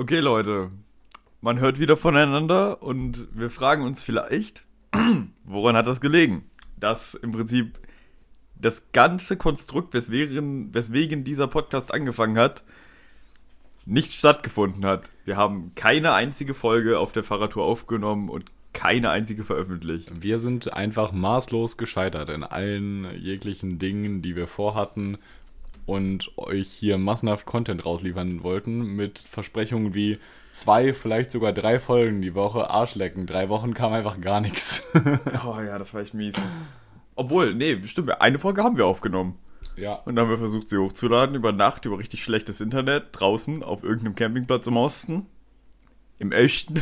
Okay, Leute. Man hört wieder voneinander und wir fragen uns vielleicht, woran hat das gelegen? Dass im Prinzip das ganze Konstrukt, weswegen, weswegen dieser Podcast angefangen hat, nicht stattgefunden hat. Wir haben keine einzige Folge auf der Fahrradtour aufgenommen und keine einzige veröffentlicht. Wir sind einfach maßlos gescheitert in allen jeglichen Dingen, die wir vorhatten und euch hier massenhaft Content rausliefern wollten mit Versprechungen wie zwei, vielleicht sogar drei Folgen die Woche, Arschlecken. Drei Wochen kam einfach gar nichts. Oh ja, das war echt mies. Obwohl, nee, stimmt, eine Folge haben wir aufgenommen. Ja. Und dann haben wir versucht, sie hochzuladen über Nacht, über richtig schlechtes Internet, draußen, auf irgendeinem Campingplatz im Osten. Im echten.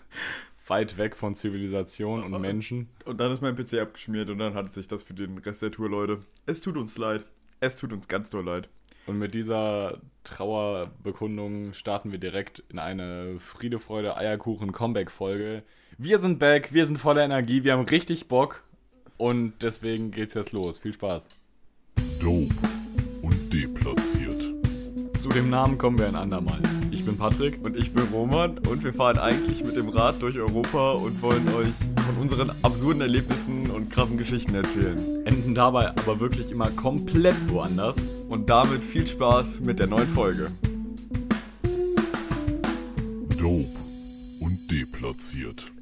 Weit weg von Zivilisation und Menschen. Und dann ist mein PC abgeschmiert und dann hat sich das für den Rest der Tour, Leute. Es tut uns leid. Es tut uns ganz doll leid. Und mit dieser Trauerbekundung starten wir direkt in eine Friede, Freude, Eierkuchen Comeback-Folge. Wir sind back, wir sind voller Energie, wir haben richtig Bock und deswegen geht's jetzt los. Viel Spaß. Dope und deplatziert. Zu dem Namen kommen wir ein andermal. Ich bin Patrick. Und ich bin Roman und wir fahren eigentlich mit dem Rad durch Europa und wollen euch von unseren absurden Erlebnissen und krassen Geschichten erzählen. Enden dabei aber wirklich immer komplett woanders. Und damit viel Spaß mit der neuen Folge. Dope und deplatziert.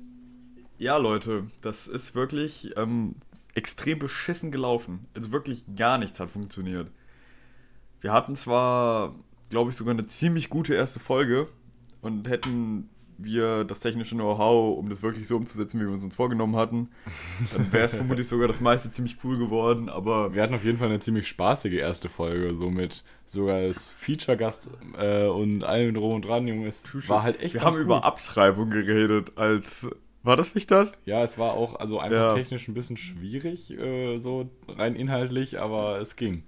Ja, Leute, das ist wirklich ähm, extrem beschissen gelaufen. Also wirklich gar nichts hat funktioniert. Wir hatten zwar, glaube ich, sogar eine ziemlich gute erste Folge und hätten wir das technische Know-how, um das wirklich so umzusetzen, wie wir uns uns vorgenommen hatten, dann wäre es vermutlich sogar das meiste ziemlich cool geworden, aber Wir hatten auf jeden Fall eine ziemlich spaßige erste Folge, so mit sogar als Feature-Gast äh, und allem drum und dran, Junge. Es war halt echt wir haben über gut. Abtreibung geredet, als war das nicht das? Ja, es war auch also einfach Ja. technisch ein bisschen schwierig, äh, so rein inhaltlich, aber es ging.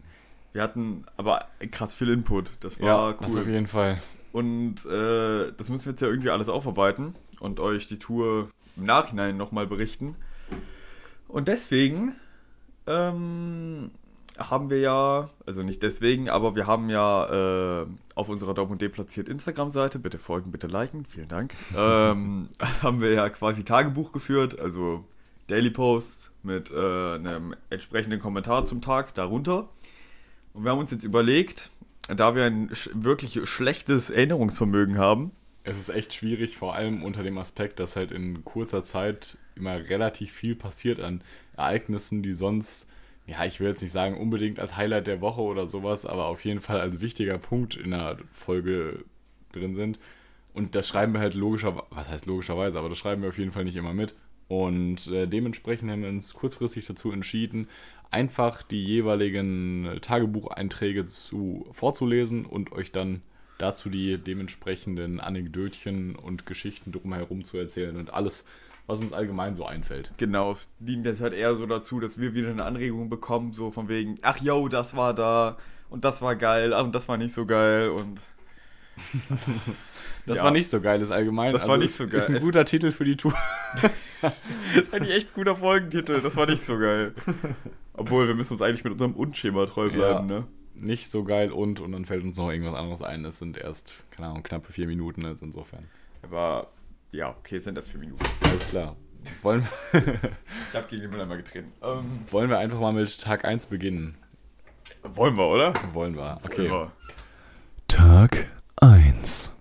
Wir hatten aber krass viel Input, das war ja, cool. das auf jeden Fall. Und äh, das müssen wir jetzt ja irgendwie alles aufarbeiten und euch die Tour im Nachhinein nochmal berichten. Und deswegen ähm, haben wir ja, also nicht deswegen, aber wir haben ja äh, auf unserer Daumen und deplatziert Instagram-Seite, bitte folgen, bitte liken, vielen Dank, ähm, haben wir ja quasi Tagebuch geführt, also Daily Posts mit äh, einem entsprechenden Kommentar zum Tag darunter. Und wir haben uns jetzt überlegt, da wir ein sch wirklich schlechtes Erinnerungsvermögen haben, Es ist echt schwierig, vor allem unter dem Aspekt, dass halt in kurzer Zeit immer relativ viel passiert an Ereignissen, die sonst, ja, ich will jetzt nicht sagen unbedingt als Highlight der Woche oder sowas, aber auf jeden Fall als wichtiger Punkt in der Folge drin sind. Und das schreiben wir halt logischerweise, was heißt logischerweise, aber das schreiben wir auf jeden Fall nicht immer mit. Und äh, dementsprechend haben wir uns kurzfristig dazu entschieden, einfach die jeweiligen Tagebucheinträge zu, vorzulesen und euch dann dazu die dementsprechenden Anekdötchen und Geschichten drumherum zu erzählen und alles, was uns allgemein so einfällt. genau, es dient jetzt halt eher so dazu, dass wir wieder eine Anregung bekommen, so von wegen, ach yo, das war da und das war geil und das war nicht so geil und Das Ja. war nicht so geil, ist allgemein. Das war nicht so geil. Ist ein Es- guter Titel für die Tour. das ist eigentlich echt ein guter Folgentitel, das war nicht so geil. Obwohl, wir müssen uns eigentlich mit unserem Unschema treu bleiben, Ja. ne? Nicht so geil und und dann fällt uns noch irgendwas anderes ein. Es sind erst, keine Ahnung, knappe vier Minuten, also insofern. Aber ja, okay, es sind das vier Minuten. Alles klar. Wollen, Ich hab gegen den Mülleimer getreten. Ähm, wollen wir einfach mal mit Tag 1 beginnen? wollen wir, oder? Wollen wir. Okay. Wollen wir. Tag 1.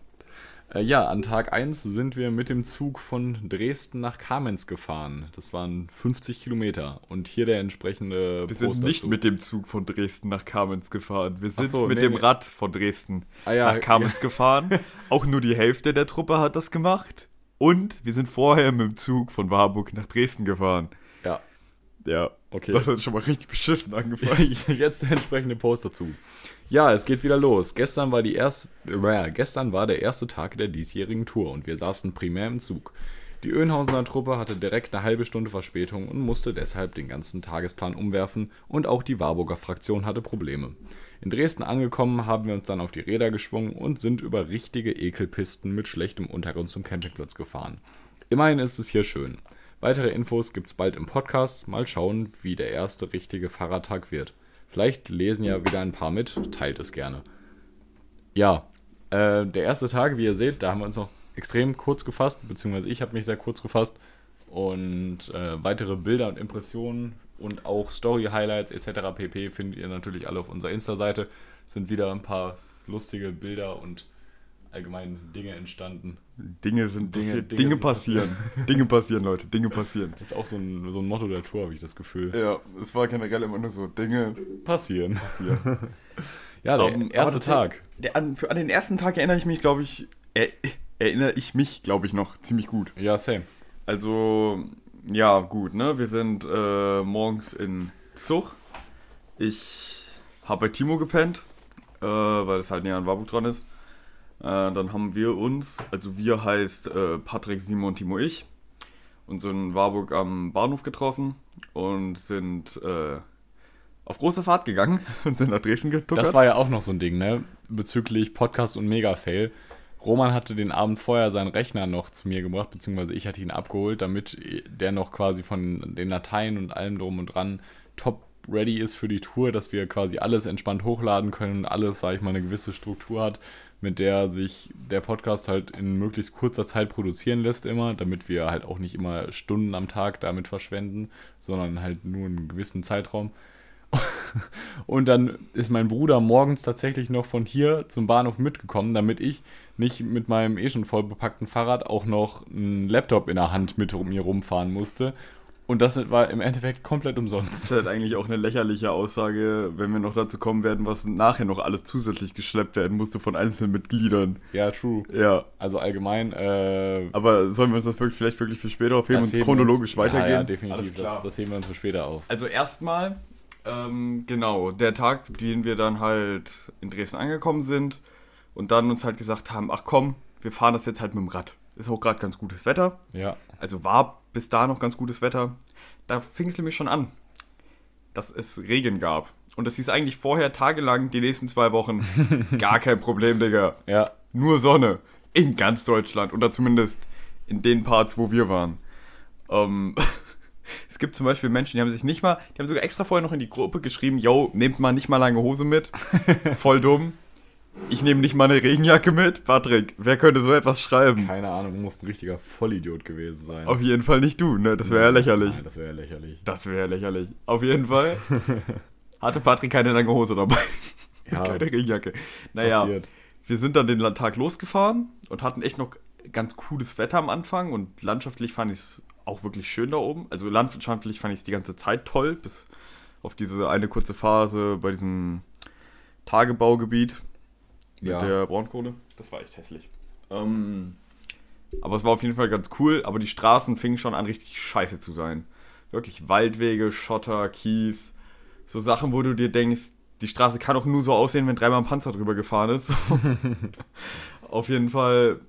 Äh, ja, an Tag 1 sind wir mit dem Zug von Dresden nach Kamenz gefahren. Das waren 50 Kilometer. Und hier der entsprechende Wir sind Post nicht dazu. mit dem Zug von Dresden nach Kamenz gefahren. Wir sind so, mit nee, dem nee. Rad von Dresden Ah ja, nach Kamenz gefahren. Auch nur die Hälfte der Truppe hat das gemacht. Und wir sind vorher mit dem Zug von Warburg nach Dresden gefahren. Ja, Ja, okay. das hat schon mal richtig beschissen angefangen. Jetzt der entsprechende Post dazu. Ja, es geht wieder los. Gestern war, die erste, äh, gestern war der erste Tag der diesjährigen Tour und wir saßen primär im Zug. Die Öhnhausener Truppe hatte direkt eine halbe Stunde Verspätung und musste deshalb den ganzen Tagesplan umwerfen und auch die Warburger Fraktion hatte Probleme. In Dresden angekommen haben wir uns dann auf die Räder geschwungen und sind über richtige Ekelpisten mit schlechtem Untergrund zum Campingplatz gefahren. Immerhin ist es hier schön. Weitere Infos gibt's bald im Podcast. Mal schauen, wie der erste richtige Fahrradtag wird. Vielleicht lesen ja wieder ein paar mit, teilt es gerne. Ja, Äh, der erste Tag, wie ihr seht, da haben wir uns noch extrem kurz gefasst, beziehungsweise ich habe mich sehr kurz gefasst. Und äh, weitere Bilder und Impressionen und auch Story-Highlights etc. pp. findet ihr natürlich alle auf unserer Insta-Seite. Sind wieder ein paar lustige Bilder und allgemein Dinge entstanden. Dinge sind Dinge- Dinge, Dinge Dinge sind passieren. Dinge passieren, Leute. Dinge passieren. Das ist auch so ein, so ein Motto der Tour, habe ich das Gefühl. Ja, es war generell immer nur so Dinge Passieren. passieren. Ja, der Ähm, erste Tag. Der, an, für, an den ersten Tag erinnere ich mich, glaube ich, er, erinnere ich mich, glaube ich, noch ziemlich gut. Ja, same. Also, ja, gut, ne? Wir sind äh, morgens in Zug. Ich habe bei Timo gepennt, äh, weil es halt näher an Warburg dran ist. Äh, dann haben wir uns, also wir heißt äh, Patrick, Simon, Timo, ich, uns in Warburg am Bahnhof getroffen und sind äh, auf große Fahrt gegangen und sind nach Dresden getuckert. Das war ja auch noch so ein Ding, ne? Bezüglich Podcast und Mega-Fail. Roman hatte den Abend vorher seinen Rechner noch zu mir gebracht, beziehungsweise ich hatte ihn abgeholt, damit der noch quasi von den Dateien und allem drum und dran top ready ist für die Tour, dass wir quasi alles entspannt hochladen können und alles, sag ich mal, eine gewisse Struktur hat, mit der sich der Podcast halt in möglichst kurzer Zeit produzieren lässt immer, damit wir halt auch nicht immer Stunden am Tag damit verschwenden, sondern halt nur einen gewissen Zeitraum. Und dann ist mein Bruder morgens tatsächlich noch von hier zum Bahnhof mitgekommen, damit ich nicht mit meinem eh schon voll bepackten Fahrrad auch noch einen Laptop in der Hand mit mir rumfahren musste. Und das war im Endeffekt komplett umsonst. Das ist halt eigentlich auch eine lächerliche Aussage, wenn wir noch dazu kommen werden, was nachher noch alles zusätzlich geschleppt werden musste von einzelnen Mitgliedern. Ja, true. Ja, Also allgemein, äh, aber sollen wir uns das wirklich, vielleicht wirklich für später aufheben und chronologisch uns, weitergehen? Ja, ja Alles definitiv. klar. Das, das heben wir uns für später auf. Also erstmal, ähm, genau, der Tag, den wir dann halt in Dresden angekommen sind und dann uns halt gesagt haben, ach komm, wir fahren das jetzt halt mit dem Rad. Ist auch gerade ganz gutes Wetter. Ja. Also war bis da noch ganz gutes Wetter. Da fing es nämlich schon an, dass es Regen gab. Und das hieß eigentlich vorher tagelang, die nächsten zwei Wochen, gar kein Problem, Digga. Ja. Nur Sonne. In ganz Deutschland. Oder zumindest in den Parts, wo wir waren. Ähm, es gibt zum Beispiel Menschen, die haben sich nicht mal, die haben sogar extra vorher noch in die Gruppe geschrieben, yo, nehmt mal nicht mal lange Hose mit. Voll dumm. Ich nehme nicht mal eine Regenjacke mit. Patrick, wer könnte so etwas schreiben? Keine Ahnung, du musst ein richtiger Vollidiot gewesen sein. Auf jeden Fall nicht du, ne? Das wäre ja lächerlich. Nein, das wäre ja lächerlich. Das wäre lächerlich. Auf jeden Fall hatte Patrick keine lange Hose dabei. Ja, keine Regenjacke. Naja, passiert. wir sind dann den Tag losgefahren und hatten echt noch ganz cooles Wetter am Anfang und landschaftlich fand ich es auch wirklich schön da oben. Also landschaftlich fand ich es die ganze Zeit toll, bis auf diese eine kurze Phase bei diesem Tagebaugebiet mit Ja. der Braunkohle. Das war echt hässlich. Ähm, aber es war auf jeden Fall ganz cool, aber die Straßen fingen schon an richtig scheiße zu sein. Wirklich Waldwege, Schotter, Kies, so Sachen, wo du dir denkst, die Straße kann auch nur so aussehen, wenn dreimal ein Panzer drüber gefahren ist. auf jeden Fall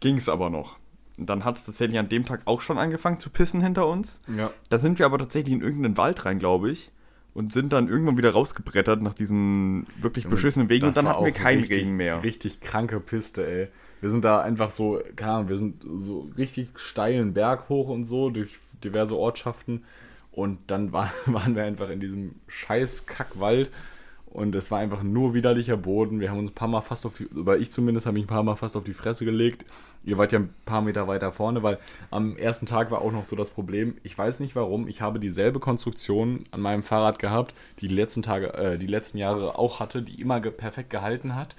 ging es aber noch. Und dann hat es tatsächlich an dem Tag auch schon angefangen zu pissen hinter uns. Ja. Da sind wir aber tatsächlich in irgendeinen Wald rein, glaube ich. Und sind dann irgendwann wieder rausgebrettert nach diesen wirklich beschissenen Wegen. Und dann hatten wir keinen richtig, Regen mehr. Richtig kranke Piste, ey. Wir sind da einfach so, keine Ahnung, wir sind so richtig steilen Berg hoch und so durch diverse Ortschaften. Und dann war, waren wir einfach in diesem scheiß Kackwald. Und es war einfach nur widerlicher Boden. Wir haben uns ein paar Mal fast auf die, oder ich zumindest habe mich ein paar Mal fast auf die Fresse gelegt. Ihr wart ja ein paar Meter weiter vorne, weil am ersten Tag war auch noch so das Problem. Ich weiß nicht warum. Ich habe dieselbe Konstruktion an meinem Fahrrad gehabt, die die letzten Tage, äh, die letzten Jahre auch hatte, die immer ge perfekt gehalten hat.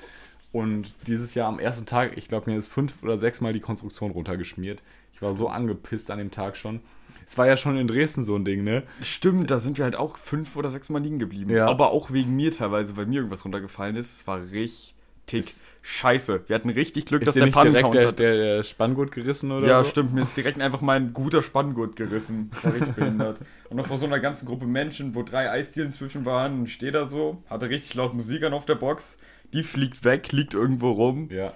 Und dieses Jahr am ersten Tag, ich glaube, mir ist fünf oder sechs Mal die Konstruktion runtergeschmiert. Ich war so angepisst an dem Tag schon. Es war ja schon in Dresden so ein Ding, ne? Stimmt, da sind wir halt auch fünf oder sechs Mal liegen geblieben. Ja. Aber auch wegen mir teilweise, weil mir irgendwas runtergefallen ist. Es war richtig Ist- scheiße. Wir hatten richtig Glück, dass der Pannencounter... der, der, der Spanngurt gerissen oder ja, so? stimmt. Mir ist direkt einfach mein guter Spanngurt gerissen. Das war richtig behindert. Und noch vor so einer ganzen Gruppe Menschen, wo drei Eisdielen zwischen waren, stehe da so, hatte richtig laut Musik an auf der Box. Die fliegt weg, liegt irgendwo rum. Ja.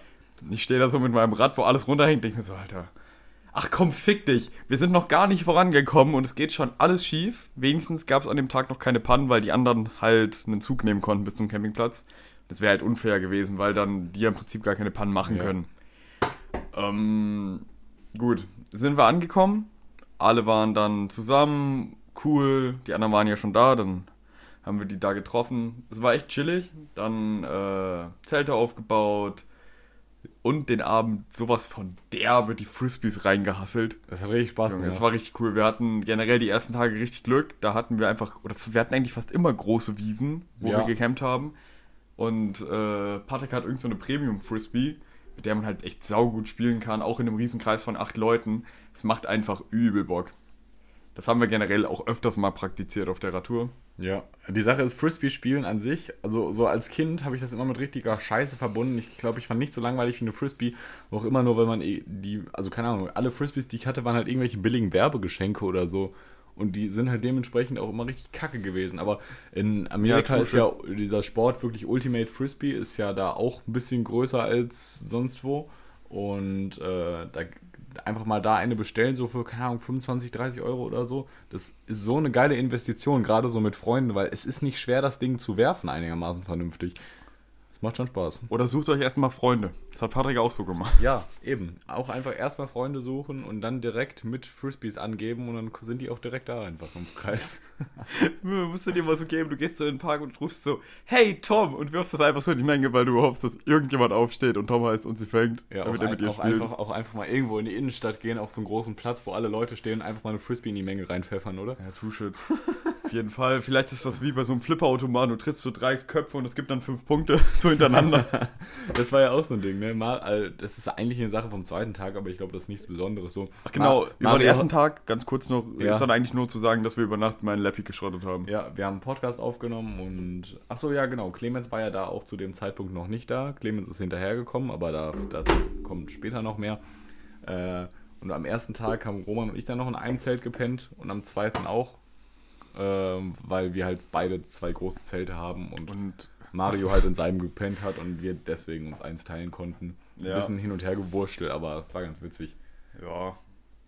Ich stehe da so mit meinem Rad, wo alles runterhängt, denke mir so, Alter. Ach komm, fick dich. Wir sind noch gar nicht vorangekommen und es geht schon alles schief. Wenigstens gab es an dem Tag noch keine Pannen, weil die anderen halt einen Zug nehmen konnten bis zum Campingplatz. Das wäre halt unfair gewesen, weil dann die ja im Prinzip gar keine Pannen machen Ja. können. Ähm, gut, sind wir angekommen. Alle waren dann zusammen, cool. Die anderen waren ja schon da, dann haben wir die da getroffen. Es war echt chillig. Dann äh, Zelte aufgebaut, und den Abend sowas von derbe die Frisbees reingehasselt. Das hat richtig Spaß gemacht. das war richtig cool. Wir hatten generell die ersten Tage richtig Glück. Da hatten wir einfach, oder wir hatten eigentlich fast immer große Wiesen, wo Ja. wir gecampt haben. Und äh, Patrick hat irgend so eine Premium-Frisbee, mit der man halt echt saugut spielen kann, auch in einem Riesenkreis von acht Leuten. Es macht einfach übel Bock. Das haben wir generell auch öfters mal praktiziert auf der Radtour. Ja, die Sache ist, Frisbee-Spielen an sich, also so als Kind habe ich das immer mit richtiger Scheiße verbunden. Ich glaube, ich fand nicht so langweilig wie eine Frisbee, auch immer nur, weil man eh die, also keine Ahnung, alle Frisbees, die ich hatte, waren halt irgendwelche billigen Werbegeschenke oder so. Und die sind halt dementsprechend auch immer richtig kacke gewesen. Aber in Amerika Ja, ist ja dieser Sport wirklich Ultimate Frisbee, ist ja da auch ein bisschen größer als sonst wo. Und äh, da einfach mal da eine bestellen, so für, keine Ahnung, 25, 30 Euro oder so. Das ist so eine geile Investition, gerade so mit Freunden, weil es ist nicht schwer, das Ding zu werfen, einigermaßen vernünftig. Macht schon Spaß. Oder sucht euch erstmal Freunde. Das hat Patrick auch so gemacht. Ja, eben. Auch einfach erstmal Freunde suchen und dann direkt mit Frisbees angeben und dann sind die auch direkt da einfach im Kreis. musst du dir mal so geben, du gehst so in den Park und rufst so, hey Tom, und wirfst das einfach so in die Menge, weil du hoffst, dass irgendjemand aufsteht und Tom heißt und sie fängt, Ja, damit er mit dir auch, spielt. einfach, auch einfach mal irgendwo in die Innenstadt gehen, auf so einen großen Platz, wo alle Leute stehen und einfach mal eine Frisbee in die Menge reinpfeffern, oder? Ja, true shit. Auf jeden Fall. Vielleicht ist das wie bei so einem Flipperautomaten. Du trittst so drei Köpfe und es gibt dann fünf Punkte so hintereinander. Das war ja auch so ein Ding, ne? Mar also, das ist eigentlich eine Sache vom zweiten Tag, aber ich glaube, das ist nichts Besonderes. So, Ach genau, Mar- über Mario- den ersten Tag, ganz kurz noch, Ja. ist dann eigentlich nur zu sagen, dass wir über Nacht meinen Lappy geschrottet haben. Ja, wir haben einen Podcast aufgenommen und. Ach so, ja, genau. Clemens war ja da auch zu dem Zeitpunkt noch nicht da. Clemens ist hinterhergekommen, aber da, dazu kommt später noch mehr. Äh, und am ersten Tag haben Roman und ich dann noch in einem Zelt gepennt und am zweiten auch. Ähm, weil wir halt beide zwei große Zelte haben und, Und Mario halt in seinem gepennt hat und wir deswegen uns eins teilen konnten. Ein Ja. bisschen hin und her gewurstelt, aber es war ganz witzig. ja,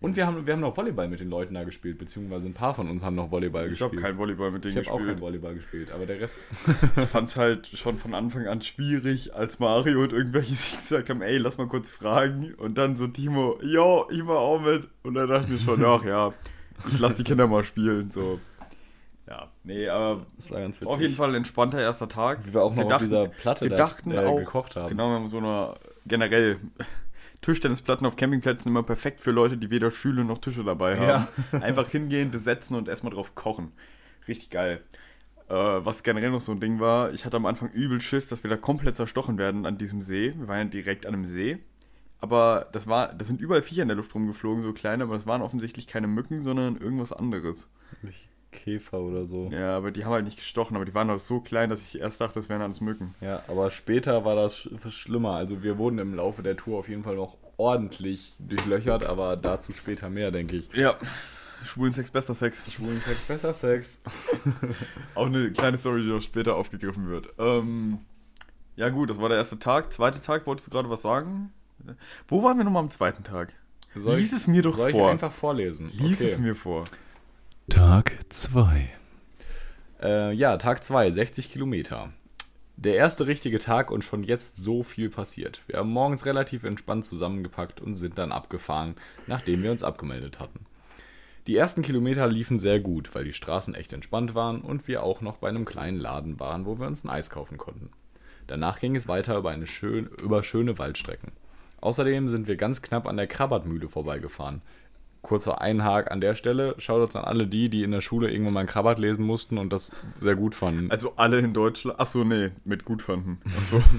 Und wir haben, wir haben noch Volleyball mit den Leuten da gespielt, beziehungsweise ein paar von uns haben noch Volleyball ich habe gespielt. kein Volleyball mit denen ich habe auch kein gespielt. Volleyball gespielt, aber der Rest. Ich fand es halt schon von Anfang an schwierig, als Mario und irgendwelche sich gesagt haben, ey, lass mal kurz fragen. Und dann so Timo, jo, ich war auch mit. Und dann dachte ich mir schon, ach ja, ich lass die Kinder mal spielen. So. Ja, nee, aber Das war ganz witzig. auf jeden Fall ein entspannter erster Tag. Wie wir auch noch wir auf dachten, dieser Platte wir da, dachten äh, auch, gekocht haben. Genau, wir haben so eine generell Tischtennisplatten auf Campingplätzen immer perfekt für Leute, die weder Stühle noch Tische dabei haben. Einfach hingehen, besetzen und erstmal drauf kochen. Richtig geil. Äh, was generell noch so ein Ding war, ich hatte am Anfang übel Schiss, dass wir da komplett zerstochen werden an diesem See. Wir waren ja direkt an einem See. Aber das war, da sind überall Viecher in der Luft rumgeflogen, so kleine, aber das waren offensichtlich keine Mücken, sondern irgendwas anderes. Nicht Käfer oder so. Ja, aber die haben halt nicht gestochen, aber die waren auch so klein, dass ich erst dachte, das wären alles Mücken. Ja, aber später war das sch schlimmer. Also wir wurden im Laufe der Tour auf jeden Fall noch ordentlich durchlöchert, aber dazu später mehr, denke ich. Ja. Schwulen Sex, bester Sex. Schwulen Sex, besser Sex. Auch eine kleine Story, die noch später aufgegriffen wird. Ähm, ja gut, das war der erste Tag. Zweiter Tag, wolltest du gerade was sagen? Wo waren wir nochmal am zweiten Tag? Soll Lies es mir doch soll vor. ich einfach vorlesen? Lies Okay. es mir vor. Tag 2. Äh, ja, Tag 2, 60 Kilometer. Der erste richtige Tag und schon jetzt so viel passiert. Wir haben morgens relativ entspannt zusammengepackt und sind dann abgefahren, nachdem wir uns abgemeldet hatten. Die ersten Kilometer liefen sehr gut, weil die Straßen echt entspannt waren und wir auch noch bei einem kleinen Laden waren, wo wir uns ein Eis kaufen konnten. Danach ging es weiter über, eine schön, über schöne Waldstrecken. Außerdem sind wir ganz knapp an der Krabbertmühle vorbeigefahren. Kurzer Einhag an der Stelle. Schaut an alle die, die in der Schule irgendwann mal ein Krabbert lesen mussten und das sehr gut fanden. Also alle in Deutschland. Achso, nee, mit gut fanden. Achso.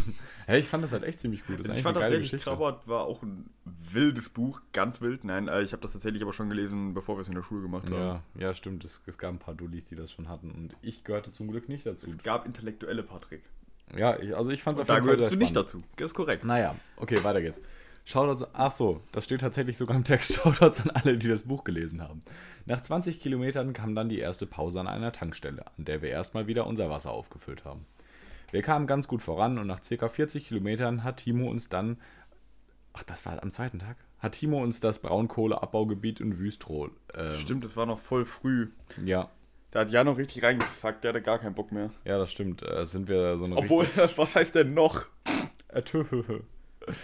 Hey, ich fand das halt echt ziemlich gut. Also ich fand tatsächlich, Geschichte. Krabbert war auch ein wildes Buch, ganz wild. Nein, äh, ich habe das tatsächlich aber schon gelesen, bevor wir es in der Schule gemacht haben. Ja, ja, stimmt. Es, es gab ein paar Dullis, die das schon hatten und ich gehörte zum Glück nicht dazu. Es gab intellektuelle Patrick. Ja, ich, also ich fand es auf Da jeden Fall gehörst sehr du nicht spannend. dazu. Das ist korrekt. Naja, okay, weiter geht's. Shoutouts, ach so, das steht tatsächlich sogar im Text. Shoutouts an alle, die das Buch gelesen haben. Nach 20 Kilometern kam dann die erste Pause an einer Tankstelle, an der wir erstmal wieder unser Wasser aufgefüllt haben. Wir kamen ganz gut voran und nach ca. 40 Kilometern hat Timo uns dann, ach, das war am zweiten Tag, hat Timo uns das Braunkohleabbaugebiet in Wüstrow, ähm, Stimmt, das war noch voll früh. ja, Da hat Jan noch richtig reingesackt, der hatte gar keinen Bock mehr. ja, das stimmt, äh, sind wir so eine Obwohl, was heißt denn noch? Äh.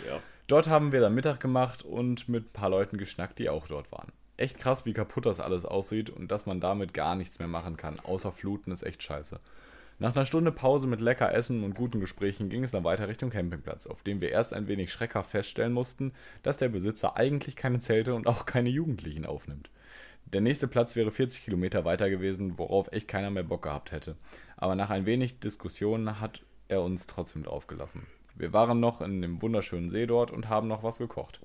Ja. Dort haben wir dann Mittag gemacht und mit ein paar Leuten geschnackt, die auch dort waren. Echt krass, wie kaputt das alles aussieht und dass man damit gar nichts mehr machen kann. Außer Fluten ist echt scheiße. Nach einer Stunde Pause mit lecker Essen und guten Gesprächen ging es dann weiter Richtung Campingplatz, auf dem wir erst ein wenig schreckhaft feststellen mussten, dass der Besitzer eigentlich keine Zelte und auch keine Jugendlichen aufnimmt. Der nächste Platz wäre 40 Kilometer weiter gewesen, worauf echt keiner mehr Bock gehabt hätte. Aber nach ein wenig Diskussionen hat er uns trotzdem draufgelassen. Wir waren noch in dem wunderschönen See dort und haben noch was gekocht.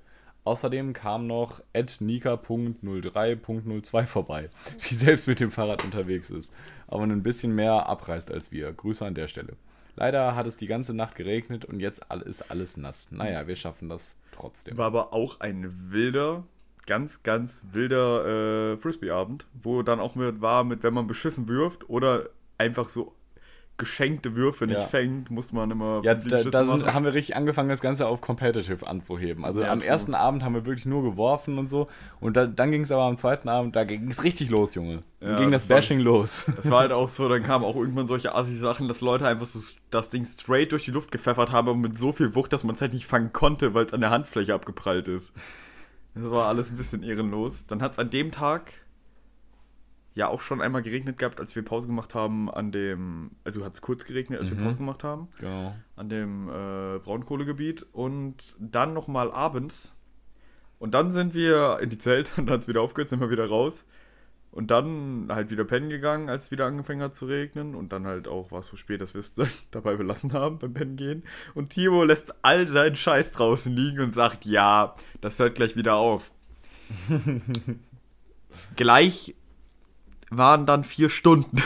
Außerdem kam noch nika.03.02 vorbei, die selbst mit dem Fahrrad unterwegs ist, aber ein bisschen mehr abreißt als wir. Grüße an der Stelle. Leider hat es die ganze Nacht geregnet und jetzt ist alles nass. Naja, wir schaffen das trotzdem. War aber auch ein wilder, ganz, ganz wilder äh, Frisbee-Abend, wo dann auch mit war, mit wenn man beschissen wirft oder einfach so geschenkte Würfe nicht Ja. fängt, muss man immer. Ja, da, da sind, haben wir richtig angefangen, das Ganze auf Competitive anzuheben. Also Ja, am true. ersten Abend haben wir wirklich nur geworfen und so. Und da, dann ging es aber am zweiten Abend, da ging es richtig los, Junge. Dann Ja, ging das das Bashing los. Das war halt auch so, dann kamen auch irgendwann solche Assi-Sachen, dass Leute einfach so das Ding straight durch die Luft gepfeffert haben und mit so viel Wucht, dass man es halt nicht fangen konnte, weil es an der Handfläche abgeprallt ist. Das war alles ein bisschen ehrenlos. Dann hat es an dem Tag ja auch schon einmal geregnet gehabt, als wir Pause gemacht haben an dem, also hat es kurz geregnet, als wir Mhm. Pause gemacht haben, Genau. an dem äh, Braunkohlegebiet und dann nochmal abends. Und dann sind wir in die Zelte und dann hat es wieder aufgehört, sind wir wieder raus. Und dann halt wieder pennen gegangen, als es wieder angefangen hat zu regnen. Und dann halt auch war es so spät, dass wir es dabei belassen haben beim Pennen gehen. Und Timo lässt all seinen Scheiß draußen liegen und sagt, ja, das hört gleich wieder auf. gleich waren dann vier Stunden.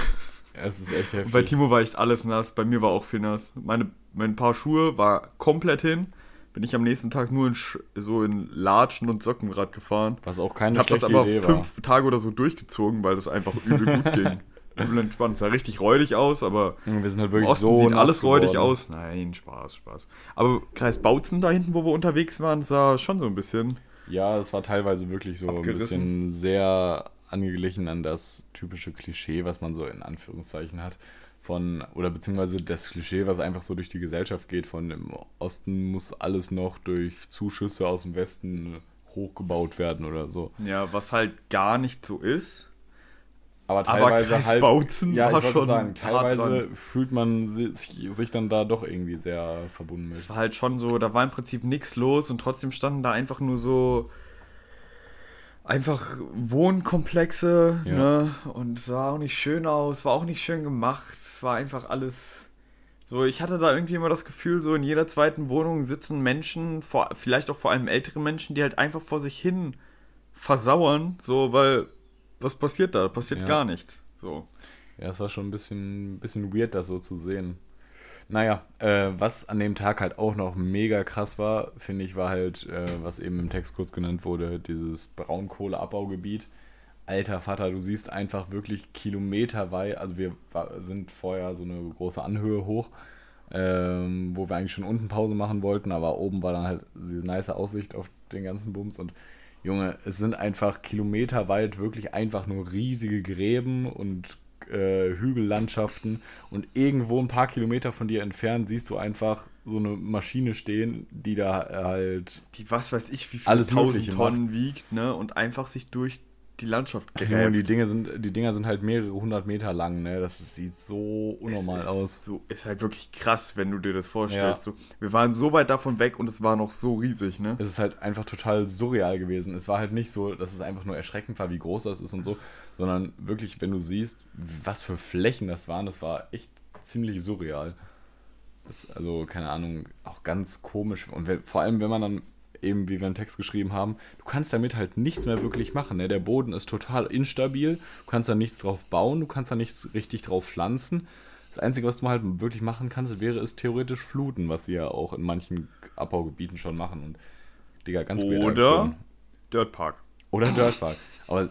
Es ist echt Und heftig. bei Timo war echt alles nass, bei mir war auch viel nass. Meine, mein Paar Schuhe war komplett hin. Bin ich am nächsten Tag nur in, so in Latschen und Sockenrad gefahren. Was auch Ich keine habe das schlechte aber Idee war. fünf Tage oder so durchgezogen, weil das einfach übel gut ging. Übel entspannt. Es sah richtig räudig aus, aber Wir sind halt im wirklich Osten so sieht alles räudig geworden. aus. Nein, Spaß, Spaß. Aber Kreis Bautzen da hinten, wo wir unterwegs waren, sah schon so ein bisschen. Ja, es war teilweise wirklich so ein bisschen sehr angeglichen an das typische Klischee, was man so in Anführungszeichen hat. Von, oder beziehungsweise das Klischee, was einfach so durch die Gesellschaft geht, von im Osten muss alles noch durch Zuschüsse aus dem Westen hochgebaut werden oder so. Ja, was halt gar nicht so ist. Aber Aber teilweise Kreis halt. Bautzen ja, ich war wollte schon sagen, teilweise fühlt man sich, sich dann da doch irgendwie sehr verbunden mit. Es war halt schon so, da war im Prinzip nichts los und trotzdem standen da einfach nur so einfach Wohnkomplexe, Ja. ne? Und es sah auch nicht schön aus, war auch nicht schön gemacht. Es war einfach alles so, ich hatte da irgendwie immer das Gefühl, so in jeder zweiten Wohnung sitzen Menschen, vor, vielleicht auch vor allem ältere Menschen, die halt einfach vor sich hin versauern, so, weil was passiert da? Passiert Ja. gar nichts. So. Ja, es war schon ein bisschen, bisschen weird, das so zu sehen. Naja, äh, was an dem Tag halt auch noch mega krass war, finde ich, war halt, äh, was eben im Text kurz genannt wurde, dieses Braunkohleabbaugebiet. Alter Vater, du siehst einfach wirklich kilometerweit, also wir sind vorher so eine große Anhöhe hoch, ähm, wo wir eigentlich schon unten Pause machen wollten, aber oben war dann halt diese nice Aussicht auf den ganzen Bums und Junge, es sind einfach kilometerweit wirklich einfach nur riesige Gräben und äh, Hügellandschaften und irgendwo ein paar Kilometer von dir entfernt siehst du einfach so eine Maschine stehen, die da halt Die was weiß ich, wie viel Alles tausend Tonnen wiegt, ne? Und einfach sich durch die Landschaft gräbt. die Dinge sind, die Dinger sind halt mehrere hundert Meter lang, ne? Das ist, sieht so unnormal es ist aus. So, ist halt wirklich krass, wenn du dir das vorstellst. Ja. So, wir waren so weit davon weg und es war noch so riesig, ne? Es ist halt einfach total surreal gewesen. Es war halt nicht so, dass es einfach nur erschreckend war, wie groß das ist und so, sondern wirklich, wenn du siehst, was für Flächen das waren, das war echt ziemlich surreal. Das, also, keine Ahnung, auch ganz komisch. Und wenn, vor allem, wenn man dann eben, wie wir einen Text geschrieben haben, du kannst damit halt nichts mehr wirklich machen. Ne? Der Boden ist total instabil, du kannst da nichts drauf bauen, du kannst da nichts richtig drauf pflanzen. Das Einzige, was du halt wirklich machen kannst, wäre es theoretisch fluten, was sie ja auch in manchen Abbaugebieten schon machen. Und, Digga, ganz Oder. Dirtpark. Oder Dirtpark. Aber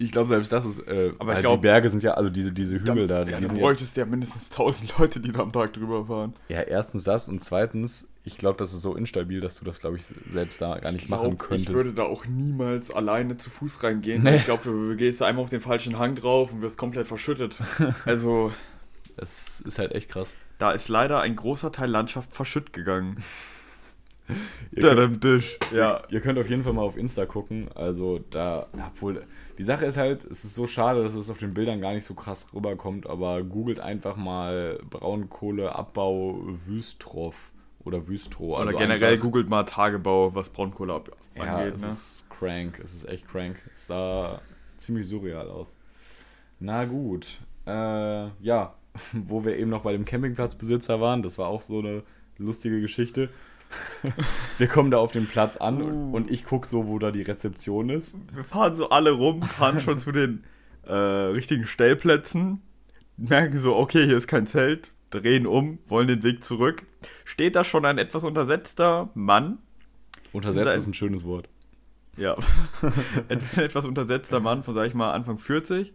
ich glaube, selbst das ist, äh, Aber ich halt glaub- die Berge sind ja, also diese, diese Hügel da, die, ja, die dann ja, bräuchtest du ja mindestens 1000 Leute, die da am Tag drüber fahren. ja, erstens das und zweitens, ich glaube, das ist so instabil, dass du das, glaube ich, selbst da gar nicht glaub, machen könntest. Ich würde da auch niemals alleine zu Fuß reingehen. Nee. Ich glaube, du gehst da einmal auf den falschen Hang drauf und wirst komplett verschüttet. also, das ist halt echt krass. da ist leider ein großer Teil Landschaft verschütt gegangen. Ihr Da könnt, Tisch. Ja. ihr könnt auf jeden Fall mal auf Insta gucken. Also da, obwohl, die Sache ist halt, es ist so schade, dass es auf den Bildern gar nicht so krass rüberkommt, aber googelt einfach mal Braunkohleabbau Wüstroff oder Wüstrow. Oder Also generell einfach- googelt mal Tagebau, was Braunkohle ab Ja, angeht. es Ne? ist crank. Es ist echt crank. Es sah ziemlich surreal aus. Na gut. Äh, ja, wo wir eben noch bei dem Campingplatzbesitzer waren, das war auch so eine lustige Geschichte. wir kommen da auf den Platz an und, Uh. und ich gucke so, wo da die Rezeption ist. Wir fahren so alle rum, fahren schon zu den äh, richtigen Stellplätzen, merken so, okay, hier ist kein Zelt, drehen um, wollen den Weg zurück. Steht da schon ein etwas untersetzter Mann, Untersetzt ist ein schönes Wort. ja, ein etwas untersetzter Mann von, sag ich mal, Anfang 40,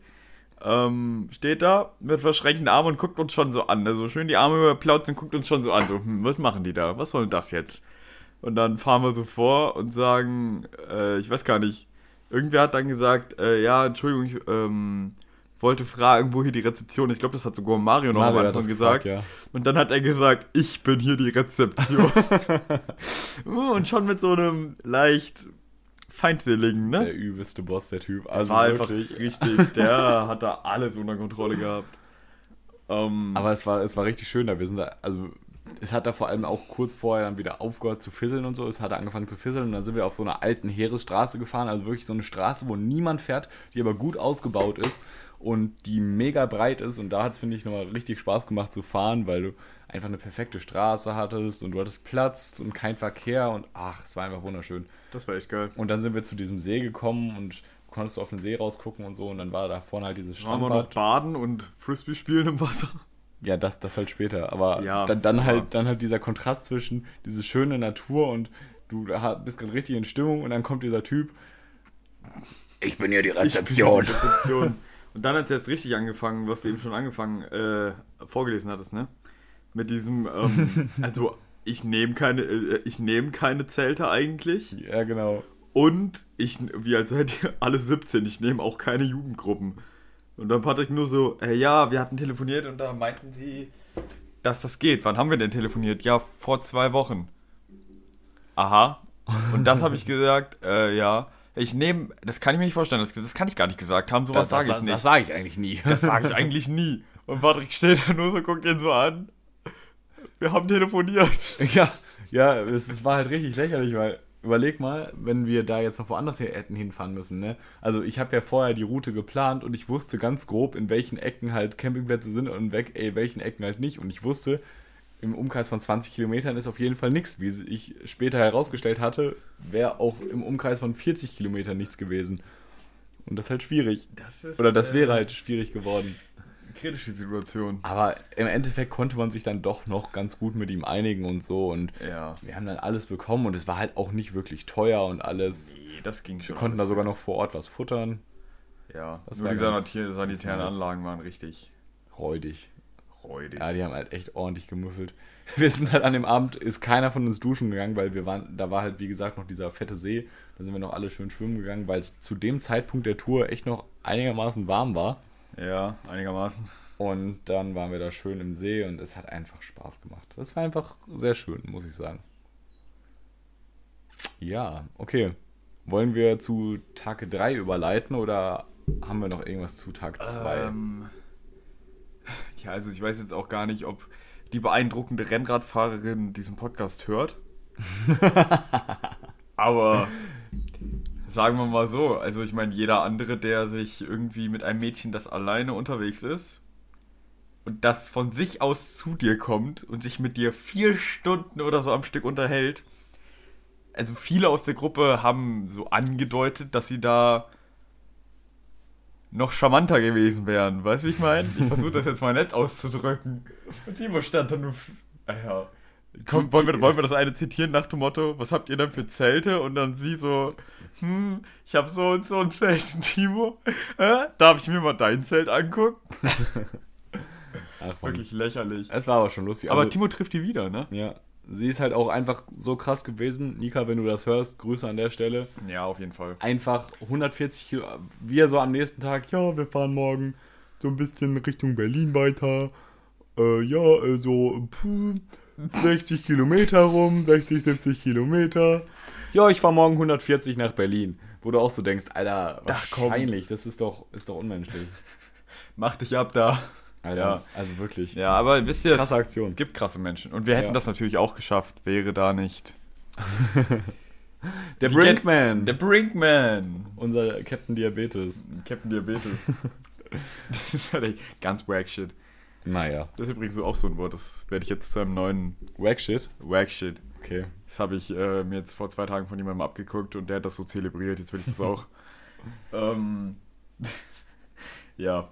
ähm, steht da mit verschränkten Armen und guckt uns schon so an. Also schön die Arme überplaut und guckt uns schon so an. So, hm, was machen die da? Was soll denn das jetzt? Und dann fahren wir so vor und sagen, äh, ich weiß gar nicht, irgendwer hat dann gesagt, äh, ja, Entschuldigung, ich ähm, wollte fragen, wo hier die Rezeption ist. Ich glaube, das hat sogar Mario noch Mario am Anfang das gesagt. gefragt, Und dann hat er gesagt, ich bin hier die Rezeption. und schon mit so einem leicht feindseligen, ne? Der übelste Boss, der Typ. Also war einfach wirklich. richtig, der hat da alles unter Kontrolle gehabt. Ähm, Aber es war, es war richtig schön da. Wir sind da, also es hat da vor allem auch kurz vorher dann wieder aufgehört zu fisseln und so. Es hat angefangen zu fisseln und dann sind wir auf so einer alten Heeresstraße gefahren. Also wirklich so eine Straße, wo niemand fährt, die aber gut ausgebaut ist und die mega breit ist. Und da hat es, finde ich, nochmal richtig Spaß gemacht zu fahren, weil du einfach eine perfekte Straße hattest und du hattest Platz und kein Verkehr und ach, es war einfach wunderschön. das war echt geil. Und dann sind wir zu diesem See gekommen und konntest du auf den See rausgucken und so und dann war da vorne halt dieses Waren wir noch Strandbad. baden und Frisbee spielen im Wasser? Ja, das, das halt später. Aber Ja, dann, dann, halt, dann halt dieser Kontrast zwischen diese schöne Natur und du bist gerade richtig in Stimmung und dann kommt dieser Typ. Ich bin hier die Rezeption. Rezeption. Und dann hat es jetzt richtig angefangen, was du eben schon angefangen, äh, vorgelesen hattest, ne? Mit diesem, ähm, also ich nehme keine, äh, ich nehme keine Zelte eigentlich. Ja, genau. Und ich, wie als seid ihr alle 17, ich nehme auch keine Jugendgruppen. Und dann Patrick nur so, äh, ja, wir hatten telefoniert und da meinten sie, dass das geht. Wann haben wir denn telefoniert? Ja, vor zwei Wochen. Aha. Und das habe ich gesagt, äh, ja. Ich nehme, das kann ich mir nicht vorstellen, das, das kann ich gar nicht gesagt haben, sowas sage ich nicht. Das sage ich eigentlich nie. Das sage ich eigentlich nie. Und Patrick steht da nur so, guckt ihn so an. Wir haben telefoniert. ja, ja, es, es war halt richtig lächerlich, weil überleg mal, wenn wir da jetzt noch woanders hier hätten hinfahren müssen, ne? Also ich habe ja vorher die Route geplant und ich wusste ganz grob, in welchen Ecken halt Campingplätze sind und weg, ey, welchen Ecken halt nicht. Und ich wusste, im Umkreis von 20 Kilometern ist auf jeden Fall nichts. Wie ich später herausgestellt hatte, wäre auch im Umkreis von 40 Kilometern nichts gewesen. Und das ist halt schwierig. Das ist, Oder das wäre halt schwierig geworden. Kritische Situation. Aber im Endeffekt konnte man sich dann doch noch ganz gut mit ihm einigen und so. Und Ja. wir haben dann alles bekommen und es war halt auch nicht wirklich teuer und alles. Nee, das ging schon. Wir konnten da sogar noch vor Ort was futtern. Ja, Das nur die sanitären. Anlagen waren richtig Räudig. räudig. Ja, die haben halt echt ordentlich gemüffelt. Wir sind halt an dem Abend, ist keiner von uns duschen gegangen, weil wir waren, da war halt wie gesagt noch dieser fette See. Da sind wir noch alle schön schwimmen gegangen, weil es zu dem Zeitpunkt der Tour echt noch einigermaßen warm war. Ja, einigermaßen. Und dann waren wir da schön im See und es hat einfach Spaß gemacht. Das war einfach sehr schön, muss ich sagen. Ja, okay. Wollen wir zu Tag 3 überleiten oder haben wir noch irgendwas zu Tag 2? Ähm, ja, also ich weiß jetzt auch gar nicht, ob die beeindruckende Rennradfahrerin diesen Podcast hört. Aber sagen wir mal so, also ich meine, jeder andere, der sich irgendwie mit einem Mädchen, das alleine unterwegs ist und das von sich aus zu dir kommt und sich mit dir vier Stunden oder so am Stück unterhält, also viele aus der Gruppe haben so angedeutet, dass sie da noch charmanter gewesen wären. Weißt du, wie ich meine? Ich versuche das jetzt mal nett auszudrücken. Und Timo stand da nur. Ah ja. Komm, wollen, wir, wollen wir das eine zitieren nach dem Motto, was habt ihr denn für Zelte? Und dann sie so, hm, ich habe so und so ein Zelt, Timo. Äh, darf ich mir mal dein Zelt angucken? Ach. Wirklich lächerlich. Es war aber schon lustig. Aber Also, Timo trifft die wieder, ne? ja, sie ist halt auch einfach so krass gewesen. Nika, wenn du das hörst, Grüße an der Stelle. Ja, auf jeden Fall. Einfach 140 Kilo. Wir so am nächsten Tag, ja, wir fahren morgen so ein bisschen Richtung Berlin weiter. Äh, ja, also, puh, 60 Kilometer rum, 60, 70 Kilometer. Ja, ich fahre morgen 140 nach Berlin. Wo du auch so denkst, Alter, Ach, wahrscheinlich, das ist doch, ist doch unmenschlich. Mach dich ab da. Alter, Ja. also wirklich. Ja, aber wisst ihr, Krasse es Aktion. gibt krasse Menschen. Und wir hätten Ja. das natürlich auch geschafft, wäre da nicht. Der Die Brinkman. Der Brinkman. unser Captain Diabetes. Captain Diabetes. das ist halt echt ganz wack shit. Naja. Das ist übrigens auch so ein Wort, das werde ich jetzt zu einem neuen Wack Shit. wack shit. Okay. Das habe ich äh, mir jetzt vor zwei Tagen von jemandem abgeguckt und der hat das so zelebriert. Jetzt will ich das auch. ähm, ja.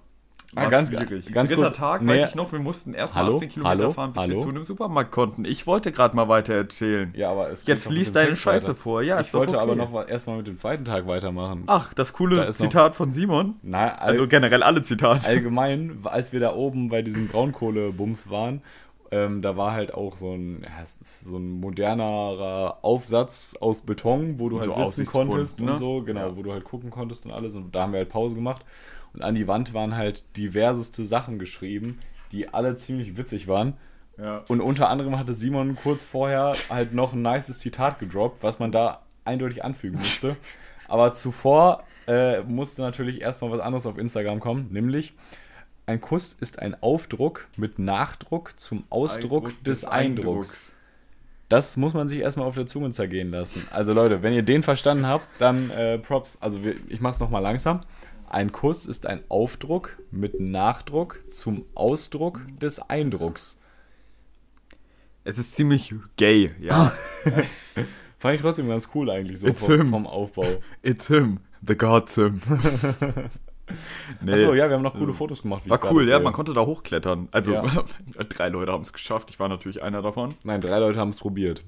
Ah, ganz- schwierig. ganz Dritter kurz, Tag, nee. weiß ich noch, wir mussten erst mal Hallo? 18 Kilometer Hallo? fahren, bis Hallo? wir zu einem Supermarkt konnten. Ich wollte gerade mal weiter erzählen. Ja, aber es Jetzt doch mit lies dem deine Text Scheiße weiter. vor. Ja, ich wollte okay. aber noch erstmal mit dem zweiten Tag weitermachen. Ach, das Da coole noch- Zitat von Simon. Na, Also generell alle Zitate. allgemein, als wir da oben bei diesem Braunkohlebums waren, ähm, da war halt auch so ein, ja, so ein modernerer Aufsatz aus Beton, wo du halt so sitzen konntest ne? und so, genau, Ja. wo du halt gucken konntest und alles. Und da haben wir halt Pause gemacht. Und an die Wand waren halt diverseste Sachen geschrieben, die alle ziemlich witzig waren. Ja. Und unter anderem hatte Simon kurz vorher halt noch ein nices Zitat gedroppt, was man da eindeutig anfügen musste. Aber zuvor äh, musste natürlich erstmal was anderes auf Instagram kommen, nämlich ein Kuss ist ein Aufdruck mit Nachdruck zum Ausdruck des Eindrucks. Das muss man sich erstmal auf der Zunge zergehen lassen. Also Leute, wenn ihr den verstanden habt, dann äh, Props. Also wir, ich mach's nochmal langsam. Ein Kuss ist ein Aufdruck mit Nachdruck zum Ausdruck des Eindrucks. Es ist ziemlich gay, ja. Fand ich trotzdem ganz cool eigentlich so It's vom, him. vom Aufbau. It's him, the God Sim. nee. Achso, ja, wir haben noch coole Fotos gemacht. War cool, ja, sehe. man konnte da hochklettern. Also Ja. drei Leute haben es geschafft, ich war natürlich einer davon. Nein, drei Leute haben es probiert.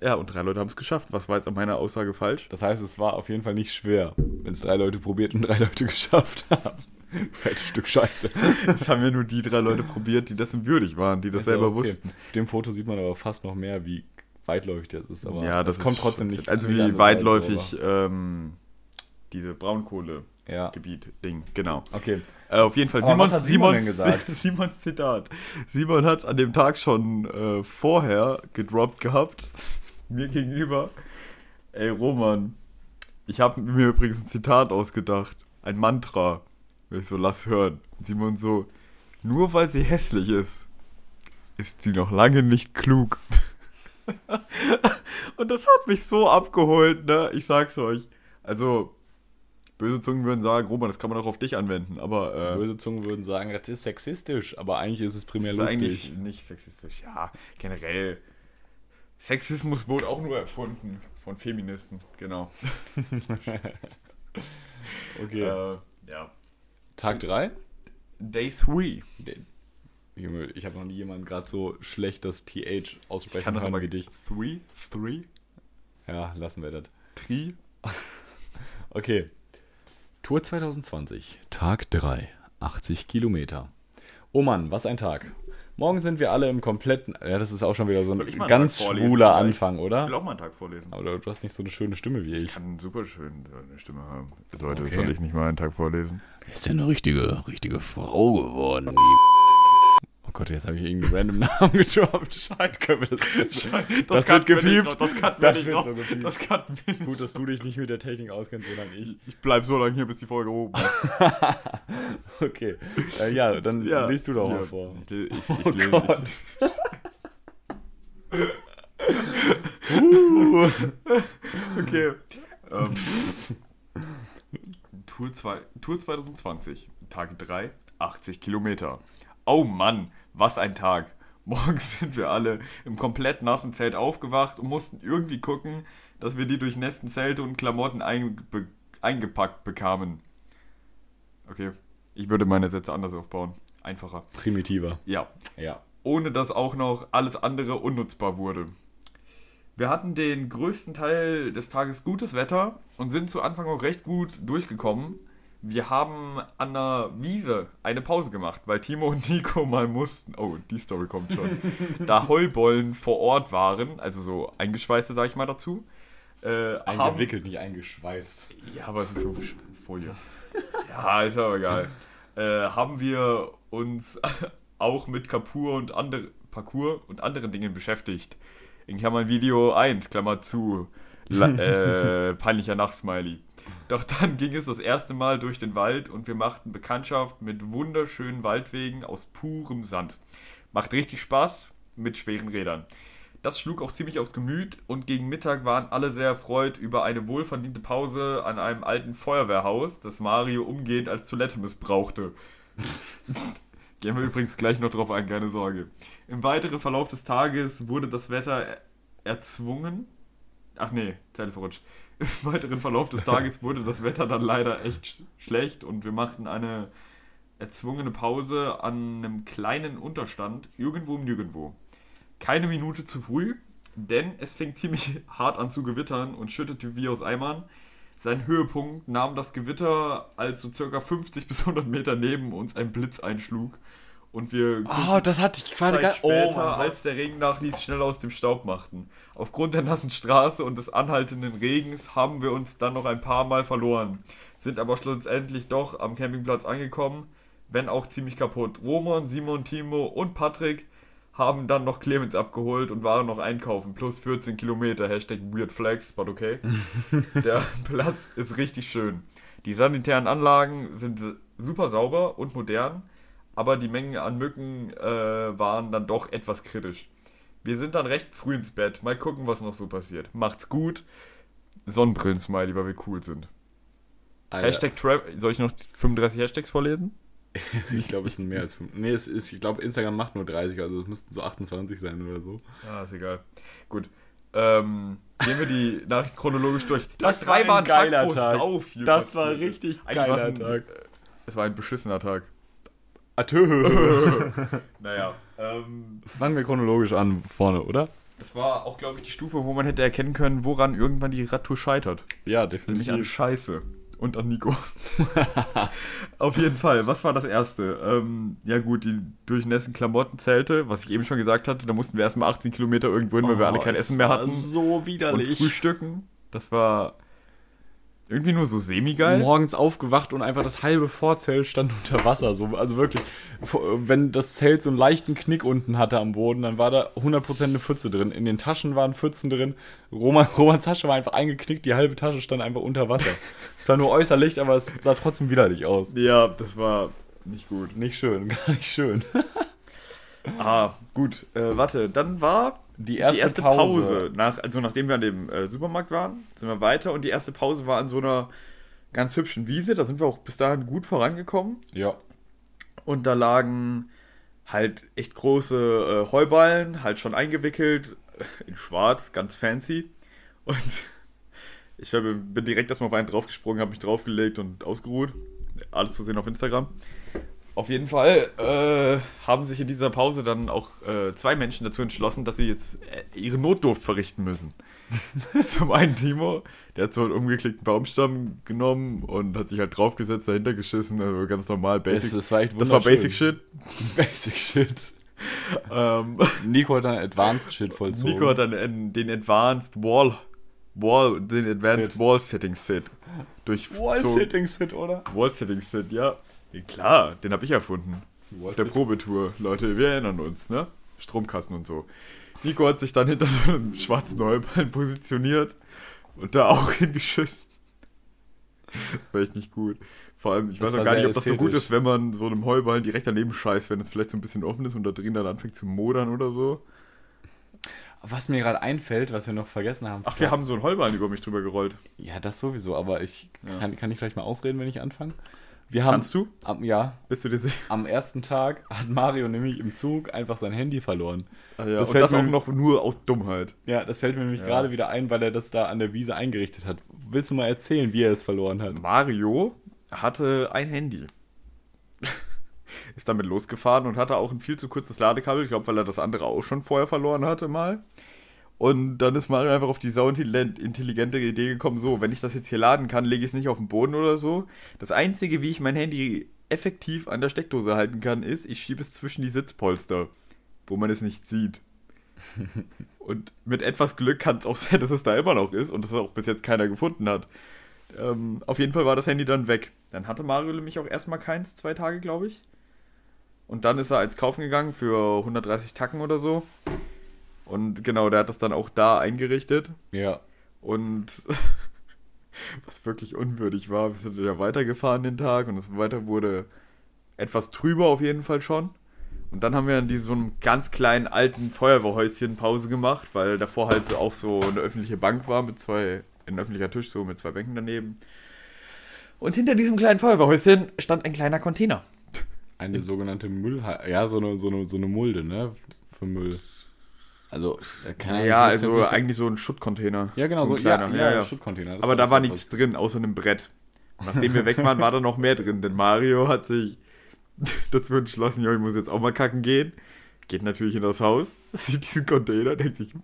Ja, und drei Leute haben es geschafft. Was war jetzt an meiner Aussage falsch? Das heißt, es war auf jeden Fall nicht schwer, wenn es drei Leute probiert und drei Leute geschafft haben. Fettes Stück Scheiße. Das haben ja nur die drei Leute probiert, die dessen würdig waren, die das Ist selber okay. wussten. Auf dem Foto sieht man aber fast noch mehr, wie weitläufig das ist. Aber ja, das kommt ist- trotzdem nicht. Also wie weitläufig ähm, diese Braunkohle-Gebiet, Ja, Ding, genau. okay. Äh, auf jeden Fall, Simon, hat Simon denn Simons- gesagt? Simons Zitat. Simon hat an dem Tag schon äh, vorher gedroppt gehabt, mir gegenüber. Ey, Roman, ich habe mir übrigens ein Zitat ausgedacht, ein Mantra. Ich so, lass hören. Simon so, nur weil sie hässlich ist, ist sie noch lange nicht klug. Und das hat mich so abgeholt, ne? Ich sag's euch. Also, böse Zungen würden sagen, Roman, das kann man auch auf dich anwenden, aber äh, Böse Zungen würden sagen, das ist sexistisch, aber eigentlich ist es primär ist lustig. eigentlich nicht sexistisch. Ja, generell. Sexismus wurde auch nur erfunden von Feministen, genau. Okay. Äh, ja. Tag 3? Day 3. Junge, ich habe noch nie jemanden gerade so schlecht das TH Ich aussprechen kann das aber wie dich. 3? 3? Ja, lassen wir das. 3? Okay. Tour 2020, Tag 3, 80 Kilometer. Oh Mann, was ein Tag. Morgen sind wir alle im kompletten. Ja, das ist auch schon wieder so ein ganz schwuler? Anfang, Ich will oder? auch mal einen Tag vorlesen. Aber du hast nicht so eine schöne Stimme wie Ich ich. kann super schön eine Stimme haben. Leute, Okay. soll ich nicht mal einen Tag vorlesen? Ist ja eine richtige, richtige Frau geworden. Oh Gott, jetzt habe ich irgendeinen random Namen gedroppt. Scheiße, können wir das. Das, Das, das wird gepiept. Das Das wird noch. so gepiept. Das. Gut, dass du dich nicht mit der Technik auskennst, sondern ich. Ich bleib so lange hier, bis die Folge oben ist. Okay. Äh, ja, dann Ja. liest du doch mal Ja. vor. Ich, ich, ich, Oh lese- Gott. Okay. Ähm, Tour, zwei, Tour 2020, Tag 3, 80 Kilometer. Oh Mann, was ein Tag. Morgens sind wir alle im komplett nassen Zelt aufgewacht und mussten irgendwie gucken, dass wir die durchnässten Zelte und Klamotten einge eingepackt bekamen. Okay, ich würde meine Sätze anders aufbauen. Einfacher. Primitiver. Ja, Ja. ohne dass auch noch alles andere unnutzbar wurde. Wir hatten den größten Teil des Tages gutes Wetter und sind zu Anfang auch recht gut durchgekommen. Wir haben an der Wiese eine Pause gemacht, weil Timo und Nico mal mussten. Oh, die Story kommt schon. da Heubollen vor Ort waren, also so eingeschweißte, sag ich mal dazu. Äh, haben- Eingewickelt, nicht eingeschweißt. ja, aber es ist so Folie. Ja, ist aber egal. Äh, haben wir uns auch mit Kapur und andere Parcours und anderen Dingen beschäftigt. In Klammern Video 1, Klammer zu, La äh, peinlicher Nachsmiley. Doch dann ging es das erste Mal durch den Wald und wir machten Bekanntschaft mit wunderschönen Waldwegen aus purem Sand. Macht richtig Spaß mit schweren Rädern. Das schlug auch ziemlich aufs Gemüt und gegen Mittag waren alle sehr erfreut über eine wohlverdiente Pause an einem alten Feuerwehrhaus, das Mario umgehend als Toilette missbrauchte. Gehen wir übrigens gleich noch drauf ein, keine Sorge. Im weiteren Verlauf des Tages wurde das Wetter er- erzwungen. Ach nee, Zeile verrutscht. Im weiteren Verlauf des Tages wurde das Wetter dann leider echt sch schlecht und wir machten eine erzwungene Pause an einem kleinen Unterstand irgendwo im Nirgendwo. Keine Minute zu früh, denn es fing ziemlich hart an zu gewittern und schüttete wie aus Eimern. Sein Höhepunkt nahm das Gewitter, als so circa 50 bis 100 Meter neben uns ein Blitz einschlug und wir Oh, das hatte ich gerade gar später, Oh, mein Gott. als der Regen nachließ, schnell aus dem Staub machten. Aufgrund der nassen Straße und des anhaltenden Regens haben wir uns dann noch ein paar Mal verloren, sind aber schlussendlich doch am Campingplatz angekommen, wenn auch ziemlich kaputt. Roman, Simon, Timo und Patrick haben dann noch Clemens abgeholt und waren noch einkaufen, plus 14 Kilometer, Hashtag WeirdFlex, but okay. Der Platz ist richtig schön. Die sanitären Anlagen sind super sauber und modern, aber die Mengen an Mücken äh, waren dann doch etwas kritisch. Wir sind dann recht früh ins Bett. Mal gucken, was noch so passiert. Macht's gut. Sonnenbrillen-Smiley, weil wir cool sind. Alter, Hashtag Tra Soll ich noch 35 Hashtags vorlesen? Ich glaube, es sind mehr als 5. Nee, es ist, ich glaube, Instagram macht nur 30, also es müssten so 28 sein oder so. Ah, ist egal. Gut. Ähm, gehen wir die Nachricht chronologisch durch. Das Tag war ein geiler Tag. viel Das war richtig Eigentlich geiler ein, Tag. Es war ein beschissener Tag. Atö. Naja. Ähm, Fangen wir chronologisch an, vorne, oder? das war auch, glaube ich, die Stufe, wo man hätte erkennen können, woran irgendwann die Radtour scheitert. Ja, Nämlich an definitiv. Scheiße. Und an Nico. Auf jeden Fall. Was war das erste? Ähm, ja gut, die durchnässen Klamotten zählte, was ich eben schon gesagt hatte. Da mussten wir erstmal 18 Kilometer irgendwo hin, weil wir alle kein Oh, es Essen mehr war hatten. So und widerlich. frühstücken. Das war irgendwie nur so semi-geil. Morgens aufgewacht und einfach das halbe Vorzelt stand unter Wasser. So, also wirklich, wenn das Zelt so einen leichten Knick unten hatte am Boden, dann war da 100% eine Pfütze drin. In den Taschen waren Pfützen drin. Roman, Romans Tasche war einfach eingeknickt, die halbe Tasche stand einfach unter Wasser. es war nur äußerlich, aber es sah trotzdem widerlich aus. Ja, das war nicht gut. Nicht schön, gar nicht schön. Ah, gut. Äh, warte, dann war Die die erste Pause. Pause. Nach, also nachdem wir an dem äh, Supermarkt waren, sind wir weiter und die erste Pause war an so einer ganz hübschen Wiese. Da sind wir auch bis dahin gut vorangekommen. Ja. Und da lagen halt echt große äh, Heuballen, halt schon eingewickelt, in schwarz, ganz fancy. Und ich bin direkt erstmal auf einen draufgesprungen, habe mich draufgelegt und ausgeruht. Alles zu sehen auf Instagram. Auf jeden Fall äh, haben sich in dieser Pause dann auch äh, zwei Menschen dazu entschlossen, dass sie jetzt äh, ihre Notdurft verrichten müssen. Zum einen Timo, der hat so einen umgeklickten Baumstamm genommen und hat sich halt draufgesetzt, dahinter geschissen, also ganz normal, basic. Das, das war echt Das war. Basic Shit. Basic Shit. Ähm, Nico hat dann Advanced Shit vollzogen. Nico hat dann en- den Advanced Wall, Wall, den Advanced Sit. Wall Setting Sit durch Wall-Sitting Sit, oder? Wall Setting Sit, ja. Klar, den habe ich erfunden. Auf der Probetour, Leute, wir erinnern uns, ne? Stromkasten und so. Nico hat sich dann hinter so einem schwarzen Heuballen positioniert und da auch hingeschissen. War echt nicht gut. Vor allem, ich Das weiß auch gar nicht, ob das so gut ist, wenn man so einem Heuballen direkt daneben scheißt, wenn es vielleicht so ein bisschen offen ist und da drin dann anfängt zu modern oder so. Was mir gerade einfällt, was wir noch vergessen haben. Ach, wir haben so einen Heuballen über mich drüber gerollt. Ja, das sowieso, aber ich Ja. kann, kann ich vielleicht mal ausreden, wenn ich anfange? Wir haben, Kannst du? Am, ja, Bist du dir sicher? am ersten Tag hat Mario nämlich im Zug einfach sein Handy verloren. Ah, ja. Das und fällt das mir- auch noch nur aus Dummheit. Ja, das fällt mir nämlich Ja. gerade wieder ein, weil er das da an der Wiese eingerichtet hat. Willst du mal erzählen, wie er es verloren hat? Mario hatte ein Handy. Ist damit losgefahren und hatte auch ein viel zu kurzes Ladekabel. Ich glaube, weil er das andere auch schon vorher verloren hatte mal. Und dann ist Mario einfach auf die sauintelligente Idee gekommen, so, wenn ich das jetzt hier laden kann, lege ich es nicht auf den Boden oder so. Das Einzige, wie ich mein Handy effektiv an der Steckdose halten kann, ist, ich schiebe es zwischen die Sitzpolster, wo man es nicht sieht. Und mit etwas Glück kann es auch sein, dass es da immer noch ist und es auch bis jetzt keiner gefunden hat. Ähm, auf jeden Fall war das Handy dann weg. Dann hatte Mario nämlich auch erstmal keins, zwei Tage, glaube ich. Und dann ist er eins kaufen gegangen für 130 Tacken oder so. Und genau, der hat das dann auch da eingerichtet. Ja. Und was wirklich unwürdig war, wir sind ja weitergefahren den Tag und das Weiter wurde etwas trüber auf jeden Fall schon. Und dann haben wir in diesem so einem ganz kleinen alten Feuerwehrhäuschen Pause gemacht, weil davor halt so auch so eine öffentliche Bank war mit zwei, ein öffentlicher Tisch so mit zwei Bänken daneben. Und hinter diesem kleinen Feuerwehrhäuschen stand ein kleiner Container. Eine sogenannte Müll, ja, so eine, so eine, so eine Mulde, ne? Für Müll. Also, äh, keine Ahnung, Ja, also eigentlich so ein Schuttcontainer. Ja, genau, so, ein ja, kleiner. ja, Schuttcontainer. Aber da war nichts drin, außer einem Brett. Und nachdem wir weg waren, war da noch mehr drin, denn Mario hat sich dazu entschlossen, ja, ich muss jetzt auch mal kacken gehen. Geht natürlich in das Haus, sieht diesen Container, denkt sich, hm,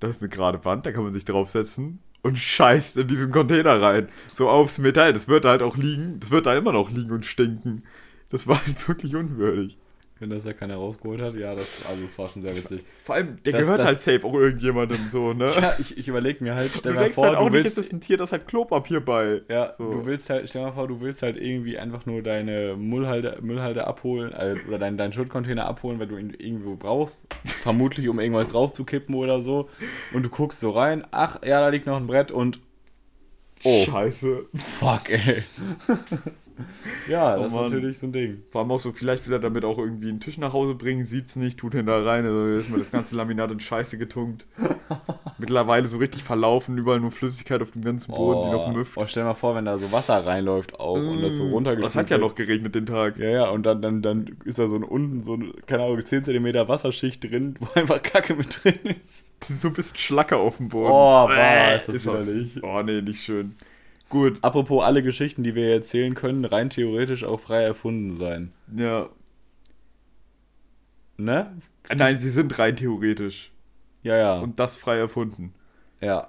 das ist eine gerade Wand, da kann man sich draufsetzen und scheißt in diesen Container rein. So aufs Metall, das wird da halt auch liegen, das wird da immer noch liegen und stinken. Das war halt wirklich unwürdig. Wenn das ja keiner rausgeholt hat, ja, das, also das war schon sehr witzig. Vor allem, der Das- gehört das- halt safe auch irgendjemandem so, ne? Ja, ich, ich überlege mir halt, du stell dir mal denkst vor, halt auch du nicht, willst, es ist ein Tier, das hat Klopapier bei. ja, so. du willst halt, stell dir mal vor, du willst halt irgendwie einfach nur deine Müllhalde, Müllhalde abholen äh, oder deinen, deinen Schuttcontainer abholen, weil du ihn irgendwo brauchst. Vermutlich, um irgendwas drauf zu kippen oder so. Und du guckst so rein, ach, ja, da liegt noch ein Brett und Oh. Scheiße. fuck, ey. ja, Oh das ist Mann. natürlich so ein Ding. Vor allem auch so, vielleicht will er damit auch irgendwie einen Tisch nach Hause bringen, sieht's nicht, tut ihn da rein, also ist mal das ganze Laminat in Scheiße getunkt. Mittlerweile so richtig verlaufen, überall nur Flüssigkeit auf dem ganzen Boden, die noch müfft. oh, stell mal vor, wenn da so Wasser reinläuft auch und das so Mm, runtergespült Das hat ja noch geregnet den Tag. Ja, ja, und dann, dann, dann ist da so ein unten so eine, keine Ahnung, 10 cm Wasserschicht drin, wo einfach Kacke mit drin ist. Ist so ein bisschen Schlacker auf dem Boden. Oh, boah, ist das widerlich. Oh, nee, nicht schön. Gut, Apropos alle Geschichten, die wir erzählen können, rein theoretisch auch frei erfunden sein. ja. Ne? Nein, sie sind rein theoretisch. Ja, ja. Und das frei erfunden. ja.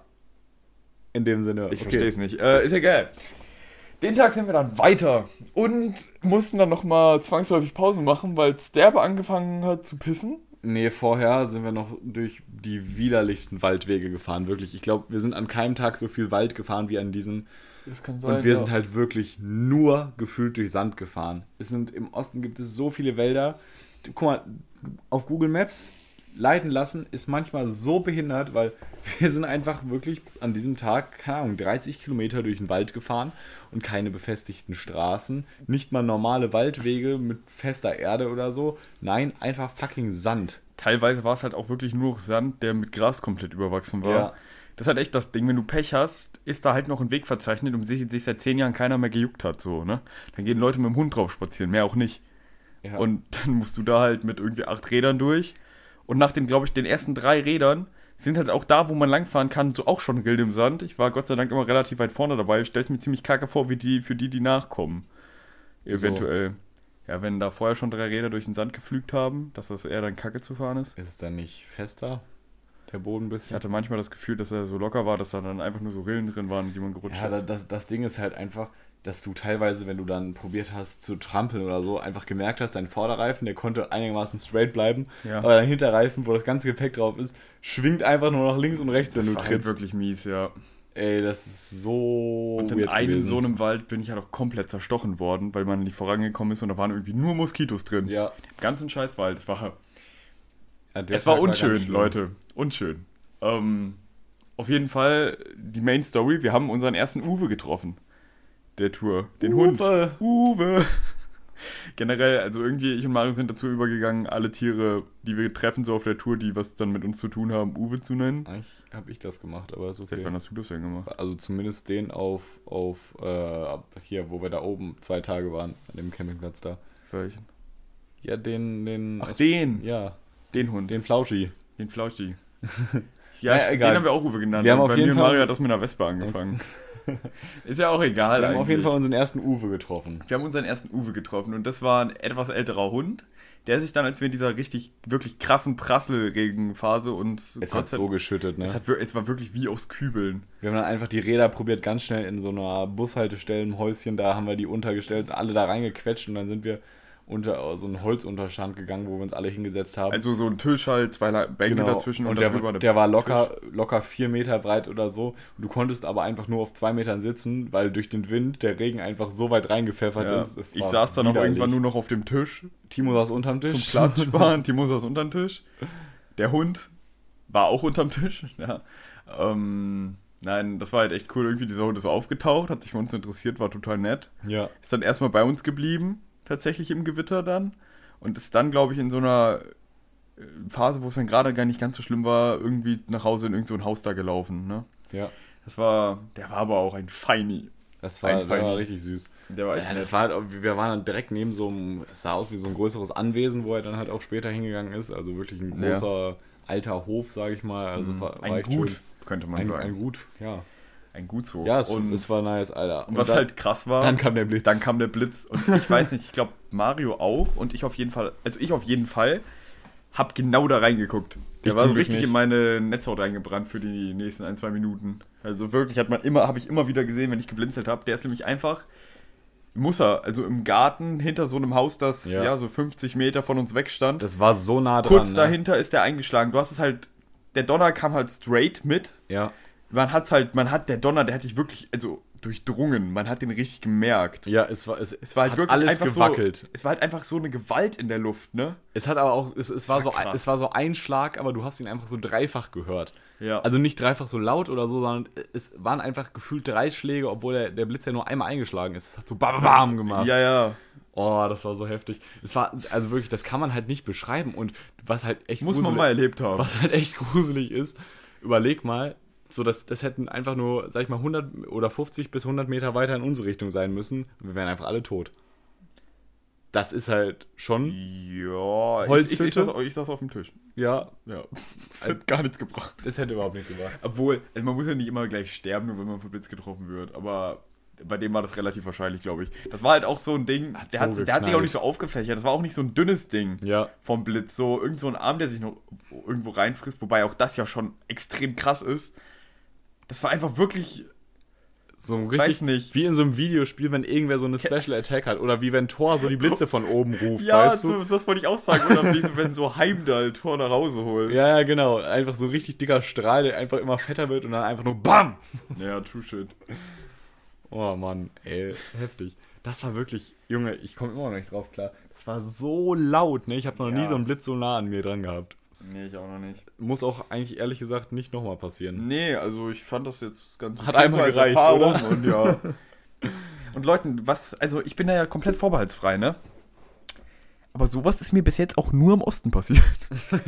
In dem Sinne. Ich verstehe es nicht. Äh, ist egal. Den Tag sind wir dann weiter und mussten dann nochmal zwangsläufig Pausen machen, weil Sterbe angefangen hat zu pissen. Nee, vorher sind wir noch durch die widerlichsten Waldwege gefahren, wirklich. Ich glaube, wir sind an keinem Tag so viel Wald gefahren wie an diesem. Das kann Und wir sind halt wirklich nur gefühlt durch Sand gefahren. Es sind im Osten gibt es so viele Wälder. Guck mal, auf Google Maps leiten lassen ist manchmal so behindert, weil wir sind einfach wirklich an diesem Tag, keine Ahnung, 30 Kilometer durch den Wald gefahren und keine befestigten Straßen. Nicht mal normale Waldwege mit fester Erde oder so. Nein, einfach fucking Sand. Teilweise war es halt auch wirklich nur Sand, der mit Gras komplett überwachsen war. Ja. Das ist halt echt das Ding, wenn du Pech hast, ist da halt noch ein Weg verzeichnet, um sich, sich seit zehn Jahren keiner mehr gejuckt hat, so, ne? Dann gehen Leute mit dem Hund drauf spazieren, mehr auch nicht. Ja. Und dann musst du da halt mit irgendwie acht Rädern durch. Und nach den, glaube ich, den ersten drei Rädern sind halt auch da, wo man langfahren kann, so auch schon Rilde im Sand. Ich war Gott sei Dank immer relativ weit vorne dabei. Ich stelle mir ziemlich kacke vor, wie die, für die, die nachkommen. Eventuell. Ja, wenn da vorher schon drei Räder durch den Sand geflügt haben, dass das eher dann kacke zu fahren ist. ist es dann nicht fester, der Boden ein Ich bisschen? hatte manchmal das Gefühl, dass er so locker war, dass da dann einfach nur so Rillen drin waren, die man gerutscht Ja, da- ist. das, das Ding ist halt einfach, dass du teilweise, wenn du dann probiert hast zu trampeln oder so, einfach gemerkt hast, dein Vorderreifen, der konnte einigermaßen straight bleiben, Ja. aber dein Hinterreifen, wo das ganze Gepäck drauf ist, schwingt einfach nur nach links und rechts, wenn Das du war halt trittst. wirklich mies, ja. Ey, das ist so Und in einem gewesen. so einem Wald bin ich halt auch komplett zerstochen worden, weil man nicht vorangekommen ist und da waren irgendwie nur Moskitos drin. Ja, Ganzen Scheißwald. Es war, ja der es war unschön, schlimm. Leute. Unschön. Ähm, auf jeden Fall die Main Story. Wir haben unseren ersten Uwe getroffen. Der Tour. Den Hund. Uwe. Uwe. Generell, also irgendwie, ich und Mario sind dazu übergegangen, alle Tiere, die wir treffen, so auf der Tour, die was dann mit uns zu tun haben, Uwe zu nennen. Eigentlich habe ich das gemacht, aber ist Seit okay. wann hast du das denn gemacht? Also zumindest den auf, auf äh, hier, wo wir da oben zwei Tage waren, an dem Campingplatz da. Welchen? Ja, den, den. Ach, den. Ja, Den Hund. den Flauschi. Den Flauschi. Ja, egal. den haben wir auch Uwe genannt. Wir haben auf bei jeden mir und Fall Mario hat das mit einer Wespe angefangen. Ist ja auch egal. Wir haben auf jeden. Fall unseren ersten Uwe getroffen. Wir haben unseren ersten Uwe getroffen und das war ein etwas älterer Hund, der sich dann, als wir in dieser richtig, wirklich krassen Prasselregenphase und Es hat so geschüttet, ne? es, hat, es war wirklich wie aus Kübeln. Wir haben dann einfach die Räder probiert, ganz schnell in so einer Bushaltestelle im Häuschen, da haben wir die untergestellt, alle da reingequetscht und dann sind wir unter so einen Holzunterstand gegangen, wo wir uns alle hingesetzt haben. Also so ein Tisch halt, zwei Bänke dazwischen Genau. und, und, der, darüber der war Tisch. locker, locker vier Meter breit oder so. Und du konntest aber einfach nur auf zwei Metern sitzen, weil durch den Wind der Regen einfach so weit reingepfeffert Ja. ist. Ich saß dann auch irgendwann nur noch auf dem Tisch Timo saß unterm zum Tisch. Platz sparen. Timo saß unterm Tisch. Der Hund war auch unterm Tisch. Ja. Ähm, nein, das war halt echt cool. Irgendwie dieser Hund ist aufgetaucht, hat sich für uns interessiert, war total nett. ja. Ist dann erstmal bei uns geblieben, tatsächlich im Gewitter dann. Und ist dann, glaube ich, in so einer äh, Phase, wo es dann gerade gar nicht ganz so schlimm war, irgendwie nach Hause in irgend so ein Haus da gelaufen. Ne? ja. Das war, der war aber auch ein Feini. Das war, Ein das war richtig süß. Der war echt Ja, nett. das war halt, wir waren dann direkt neben so einem, es sah aus wie so ein größeres Anwesen, wo er dann halt auch später hingegangen ist. Also wirklich ein Ja. großer alter Hof, sage ich mal. Also war, war ein Gut, schön. könnte man Ein, sagen. ein Gut, ja. Ein Gutshof. Ja, es, und, es war nice, Alter. und was dann, halt krass war, dann kam der Blitz. dann kam der Blitz. Und ich weiß nicht, ich glaube Mario auch und ich auf jeden Fall, also ich auf jeden Fall, hab genau da reingeguckt. Der Ich war so richtig in meine Netzhaut reingebrannt für die nächsten ein, zwei Minuten. Also wirklich hat man immer, habe ich immer wieder gesehen, wenn ich geblinzelt habe. Der ist nämlich einfach, muss er, also im Garten hinter so einem Haus, das ja, Ja. so 50 Meter von uns weg stand. das war so nah dran. Kurz ne? dahinter ist der eingeschlagen. Du hast es halt, der Donner kam halt straight mit. Ja. Man hat's halt, man hat, der Donner, der hat dich wirklich, also durchdrungen. Man hat den richtig gemerkt. Ja, es war, es, Es war halt wirklich alles gewackelt. So, es war halt einfach so eine Gewalt in der Luft, ne? Es hat aber auch, es, es, war war so, krass. es war so ein Schlag, aber du hast ihn einfach so dreifach gehört. Ja. Also nicht dreifach so laut oder so, sondern es waren einfach gefühlt drei Schläge, obwohl der, der Blitz ja nur einmal eingeschlagen ist. Es hat so bam, bam gemacht. ja, ja. Oh, das war so heftig. Es war, also wirklich, das kann man halt nicht beschreiben. Und was halt echt Muss man gruselig- mal erlebt haben. Was halt echt gruselig ist, überleg mal, so das, das hätten einfach nur, sag ich mal, 100 oder 50 bis 100 Meter weiter in unsere Richtung sein müssen. Und wir wären einfach alle tot. Das ist halt schon, Ja, ich, ich, saß, ich saß auf dem Tisch. ja, Ja. Hat gar nichts gebracht. das hätte überhaupt nichts gebracht. Obwohl, also man muss ja nicht immer gleich sterben, nur wenn man vom Blitz getroffen wird. Aber bei dem war das relativ wahrscheinlich, glaube ich. Das war halt auch so ein Ding, Hat der, so hat, der hat sich auch nicht so aufgefächert. Das war auch nicht so ein dünnes Ding Ja, vom Blitz. So irgend so ein Arm, der sich noch irgendwo reinfrisst, wobei auch das ja schon extrem krass ist. Das war einfach wirklich so ein Weiß richtig, nicht. wie in so einem Videospiel, wenn irgendwer so eine Special Attack hat. Oder wie wenn Thor so die Blitze von oben ruft, Ja, weißt du? so, das wollte ich auch sagen. Oder wie wenn so Heimdall Tor nach Hause holt. Ja, ja, genau. Einfach so ein richtig dicker Strahl, der einfach immer fetter wird und dann einfach nur BAM! Ja, true shit. Oh Mann, ey, heftig. Das war wirklich, Junge, ich komme immer noch nicht drauf klar. Das war so laut, ne? Ich habe noch nie Ja. so einen Blitz so nah an mir dran gehabt. Nee, ich auch noch nicht. Muss auch eigentlich ehrlich gesagt nicht nochmal passieren. Nee, also ich fand das jetzt ganz Hat okay einmal so gereicht, oder? Und ja. und Leuten, was, also ich bin da ja komplett vorbehaltsfrei, ne? Aber sowas ist mir bis jetzt auch nur im Osten passiert.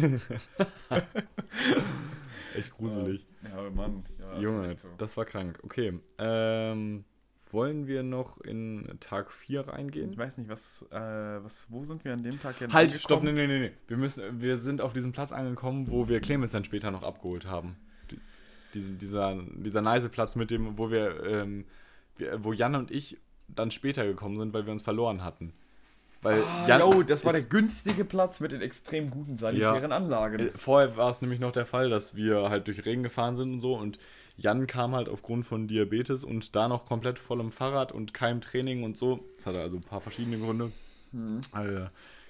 Echt gruselig. Ja, Mann. Ja, Junge, das war krank. Okay. Ähm, wollen wir noch in Tag 4 reingehen? Ich weiß nicht, was, äh, was, wo sind wir an dem Tag jetzt Halt, stopp, nee, nee, nee, nee. Wir, müssen, wir sind auf diesem Platz angekommen, wo wir Clemens dann später noch abgeholt haben. Die, diese, dieser, dieser nice Platz mit dem, wo wir, ähm, wir, wo Jan und ich dann später gekommen sind, weil wir uns verloren hatten. Weil Ja, oh, das war der günstige Platz mit den extrem guten sanitären Anlagen. Äh, Vorher war es nämlich noch der Fall, dass wir halt durch Regen gefahren sind und so und Jan kam halt aufgrund von Diabetes und da noch komplett voll im Fahrrad und keinem Training und so. Das hatte also ein paar verschiedene Gründe. Äh,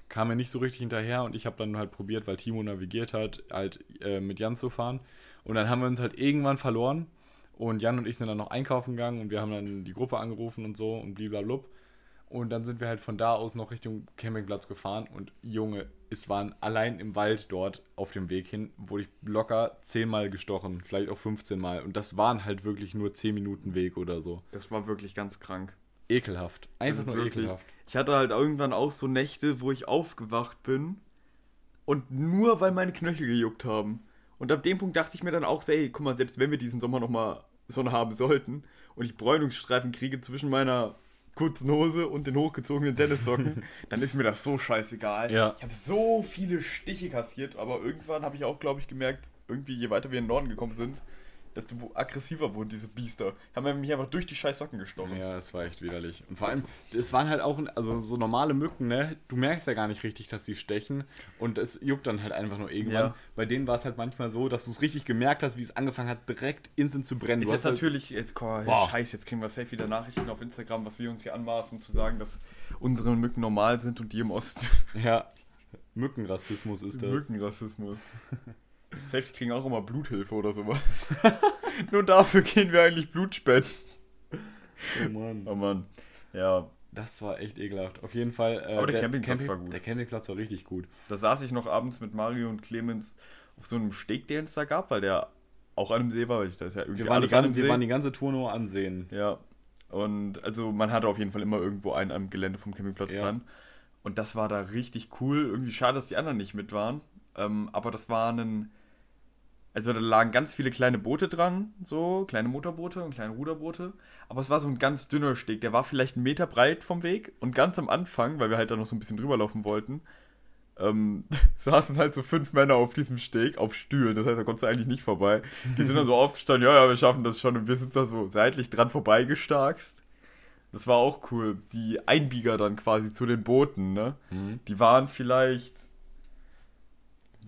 kam er nicht so richtig hinterher und ich habe dann halt probiert, weil Timo navigiert hat, halt äh, mit Jan zu fahren. Und dann haben wir uns halt irgendwann verloren und Jan und ich sind dann noch einkaufen gegangen und wir haben dann die Gruppe angerufen und so und bliblablub. Und dann sind wir halt von da aus noch Richtung Campingplatz gefahren und Junge, es waren allein im Wald dort auf dem Weg hin, wurde ich locker zehnmal gestochen, vielleicht auch 15 Mal. Und das waren halt wirklich nur 10 Minuten Weg oder so. Das war wirklich ganz krank. Ekelhaft. Einfach Also nur wirklich. ekelhaft. Ich hatte halt irgendwann auch so Nächte, wo ich aufgewacht bin und nur weil meine Knöchel gejuckt haben. Und ab dem Punkt dachte ich mir dann auch, ey, guck mal, selbst wenn wir diesen Sommer nochmal Sonne haben sollten und ich Bräunungsstreifen kriege zwischen meiner kurzen Hose und den hochgezogenen Tennissocken, dann ist mir das so scheißegal. Ja. Ich habe so viele Stiche kassiert, aber irgendwann habe ich auch, glaube ich, gemerkt, irgendwie je weiter wir in den Norden gekommen sind, desto aggressiver wurden diese Biester. Haben mich einfach durch die scheiß Socken gestochen. Ja, es war echt widerlich. Und vor allem, es waren halt auch, also so normale Mücken, ne? Du merkst ja gar nicht richtig, dass sie stechen. Und es juckt dann halt einfach nur irgendwann. Ja. Bei denen war es halt manchmal so, dass du es richtig gemerkt hast, wie es angefangen hat, direkt instant zu brennen. Du jetzt halt- natürlich, jetzt, boah, Boah. scheiße, jetzt kriegen wir safe wieder Nachrichten auf Instagram, was wir uns hier anmaßen, zu sagen, dass unsere Mücken normal sind und die im Osten Ja, Mückenrassismus ist das. Mückenrassismus. Safe, die kriegen auch immer Bluthilfe oder sowas. Nur dafür gehen wir eigentlich Blut spenden. Oh Mann. Oh Mann. Ja, Das war echt ekelhaft. Auf jeden Fall. Äh, Aber der Campingplatz war gut. Der Campingplatz war richtig gut. da saß ich noch abends mit Mario und Clemens auf so einem Steg, den es da gab, weil der auch an einem See war, weil ich da ist ja irgendwie Wir waren, die ganze, wir waren die ganze Tour nur ansehen. Ja. Und also man hatte auf jeden Fall immer irgendwo einen am Gelände vom Campingplatz Ja. dran. Und das war da richtig cool. Irgendwie schade, dass die anderen nicht mit waren. Ähm, aber das war ein. Also da lagen ganz viele kleine Boote dran, so kleine Motorboote und kleine Ruderboote. Aber es war so ein ganz dünner Steg. Der war vielleicht einen Meter breit vom Weg. Und ganz am Anfang, weil wir halt da noch so ein bisschen drüber laufen wollten, ähm, saßen halt so fünf Männer auf diesem Steg, auf Stühlen. Das heißt, da konntest du eigentlich nicht vorbei. Die sind dann so aufgestanden, ja, ja, wir schaffen das schon. Und wir sind da so seitlich dran vorbeigestarkst. Das war auch cool. Die Einbieger dann quasi zu den Booten, ne? Mhm. Die waren vielleicht.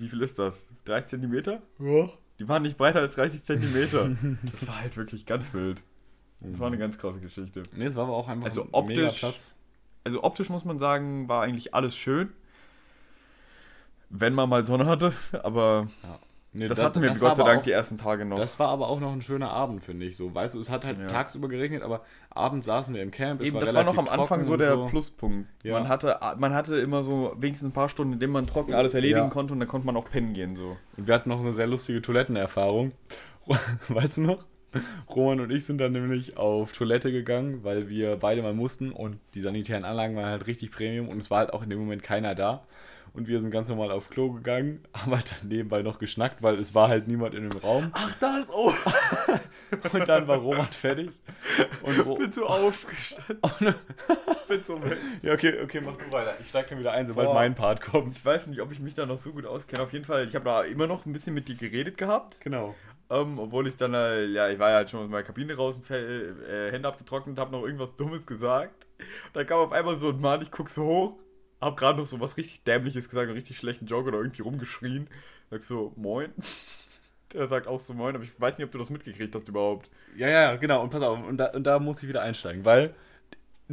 Wie viel ist das? 30 Zentimeter? Ja. Die waren nicht breiter als 30 Zentimeter. Das war halt wirklich ganz wild. Das war eine ganz krasse Geschichte. Nee, es war aber auch einfach Also ein optisch- mega Platz. Also optisch muss man sagen, war eigentlich alles schön. Wenn man mal Sonne hatte, aber Nee, das da- hatten wir das Gott sei Dank auch- die ersten Tage noch. Das war aber auch noch ein schöner Abend, finde ich. So, weißt du, es hat halt Ja. tagsüber geregnet, aber abends saßen wir im Camp. Es Eben, war das war noch am Anfang so der Pluspunkt. Ja. Man, hatte, man hatte immer so wenigstens ein paar Stunden, in denen man trocken alles erledigen Ja. konnte und dann konnte man auch pennen gehen. So. Und wir hatten noch eine sehr lustige Toilettenerfahrung. Weißt du noch? Roman und ich sind dann nämlich auf Toilette gegangen, weil wir beide mal mussten und die sanitären Anlagen waren halt richtig Premium und es war halt auch in dem Moment keiner da. Und wir sind ganz normal auf Klo gegangen, haben halt dann nebenbei noch geschnackt, weil es war halt niemand in dem Raum. Ach, das, oh, Und dann war Roman fertig. Und Ro bin so aufgestanden. bin so weg. ja, okay, okay, mach du weiter. Ich steig dann wieder ein, sobald Boah. mein Part kommt. Ich weiß nicht, ob ich mich da noch so gut auskenne. Auf jeden Fall, ich habe da immer noch ein bisschen mit dir geredet gehabt. Genau. Ähm, obwohl ich dann, äh, ja, ich war ja halt schon aus meiner Kabine raus, äh, Hände abgetrocknet, habe noch irgendwas Dummes gesagt. Dann kam auf einmal so ein Mann, ich guck so hoch, hab gerade noch so was richtig Dämliches gesagt, einen richtig schlechten Joke oder irgendwie rumgeschrien. Sag so, moin. Der sagt auch so moin, aber ich weiß nicht, ob du das mitgekriegt hast überhaupt. Ja, ja, genau. Und pass auf, und da, und da muss ich wieder einsteigen, weil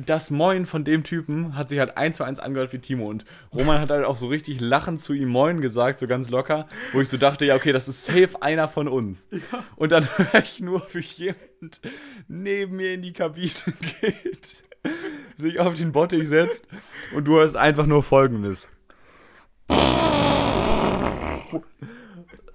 das Moin von dem Typen hat sich halt eins zu eins angehört wie Timo. Und Roman hat halt auch so richtig lachend zu ihm Moin gesagt, so ganz locker, wo ich so dachte, ja, okay, das ist safe einer von uns. Und dann höre ich nur, wie jemand neben mir in die Kabine geht, sich auf den Bottich setzt und du hörst einfach nur folgendes.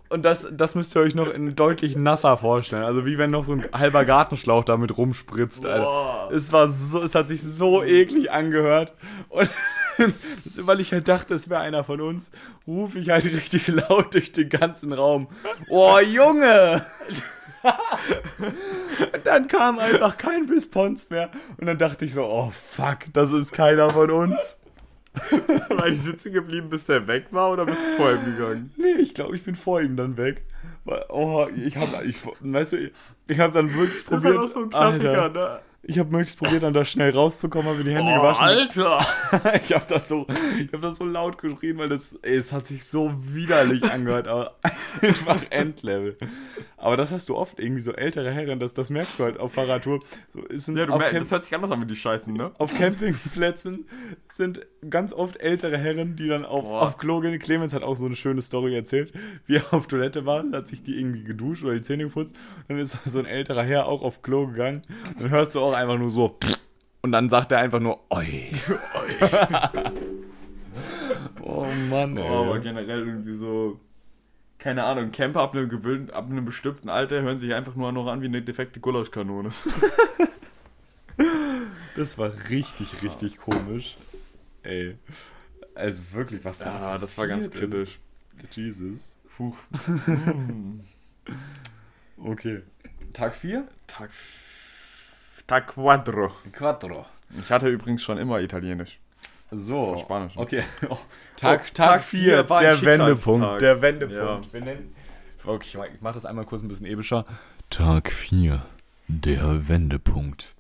Und das, das müsst ihr euch noch in deutlich nasser vorstellen. Also wie wenn noch so ein halber Gartenschlauch damit rumspritzt, Alter. Es war so, es hat sich so eklig angehört. Und weil ich halt dachte, es wäre einer von uns, rufe ich halt richtig laut durch den ganzen Raum. Oh, Junge! Und dann kam einfach kein Response mehr. Und dann dachte ich so, oh fuck, das ist keiner von uns. Bist du eigentlich sitzen geblieben, bis der weg war oder bist du vor ihm gegangen? Nee, ich glaube, ich bin vor ihm dann weg. Weil, Oh, ich habe, ich, weißt du, ich, habe dann wirklich Das probiert. war doch so ein Klassiker, Alter, ne? Ich habe möglichst probiert, dann da schnell rauszukommen, habe mir die Hände Oh, gewaschen. Alter! Ich habe das so, ich habe das so laut geschrien, weil das, ey, es hat sich so widerlich angehört, aber einfach Endlevel. Aber das hast du oft irgendwie so ältere Herren, das, das merkst du halt auf Fahrradtour. So ist ein, Ja, du auf, merkst, das hört sich anders an, wenn die scheißen, ne? auf Campingplätzen sind ganz oft ältere Herren, die dann auf, Boah. auf Klo gehen. Clemens hat auch so eine schöne Story erzählt, wie er auf Toilette war, hat sich die irgendwie geduscht oder die Zähne geputzt. Dann ist so ein älterer Herr auch auf Klo gegangen. Dann hörst du auch auch einfach nur so. Und dann sagt er einfach nur, oi. oh Mann, oh, ey. Oh, aber generell irgendwie so, keine Ahnung, Camper ab einem, gewöhnt, ab einem bestimmten Alter hören sich einfach nur noch an wie eine defekte Gulaschkanone. das war richtig, richtig komisch. Ey. Also wirklich, was da ja, passiert das war ganz kritisch. Jesus. Puh. Hm. okay. Tag 4? Tag 4. Ta quattro. Quattro. Ich hatte übrigens schon immer Italienisch. So. Spanisch. Ne? Okay. Oh. Tag, oh, Tag 4 war der Wendepunkt. Der Wendepunkt. Ja. Wir nennen, okay, ich mach das einmal kurz ein bisschen ebischer. Tag 4. Der Wendepunkt.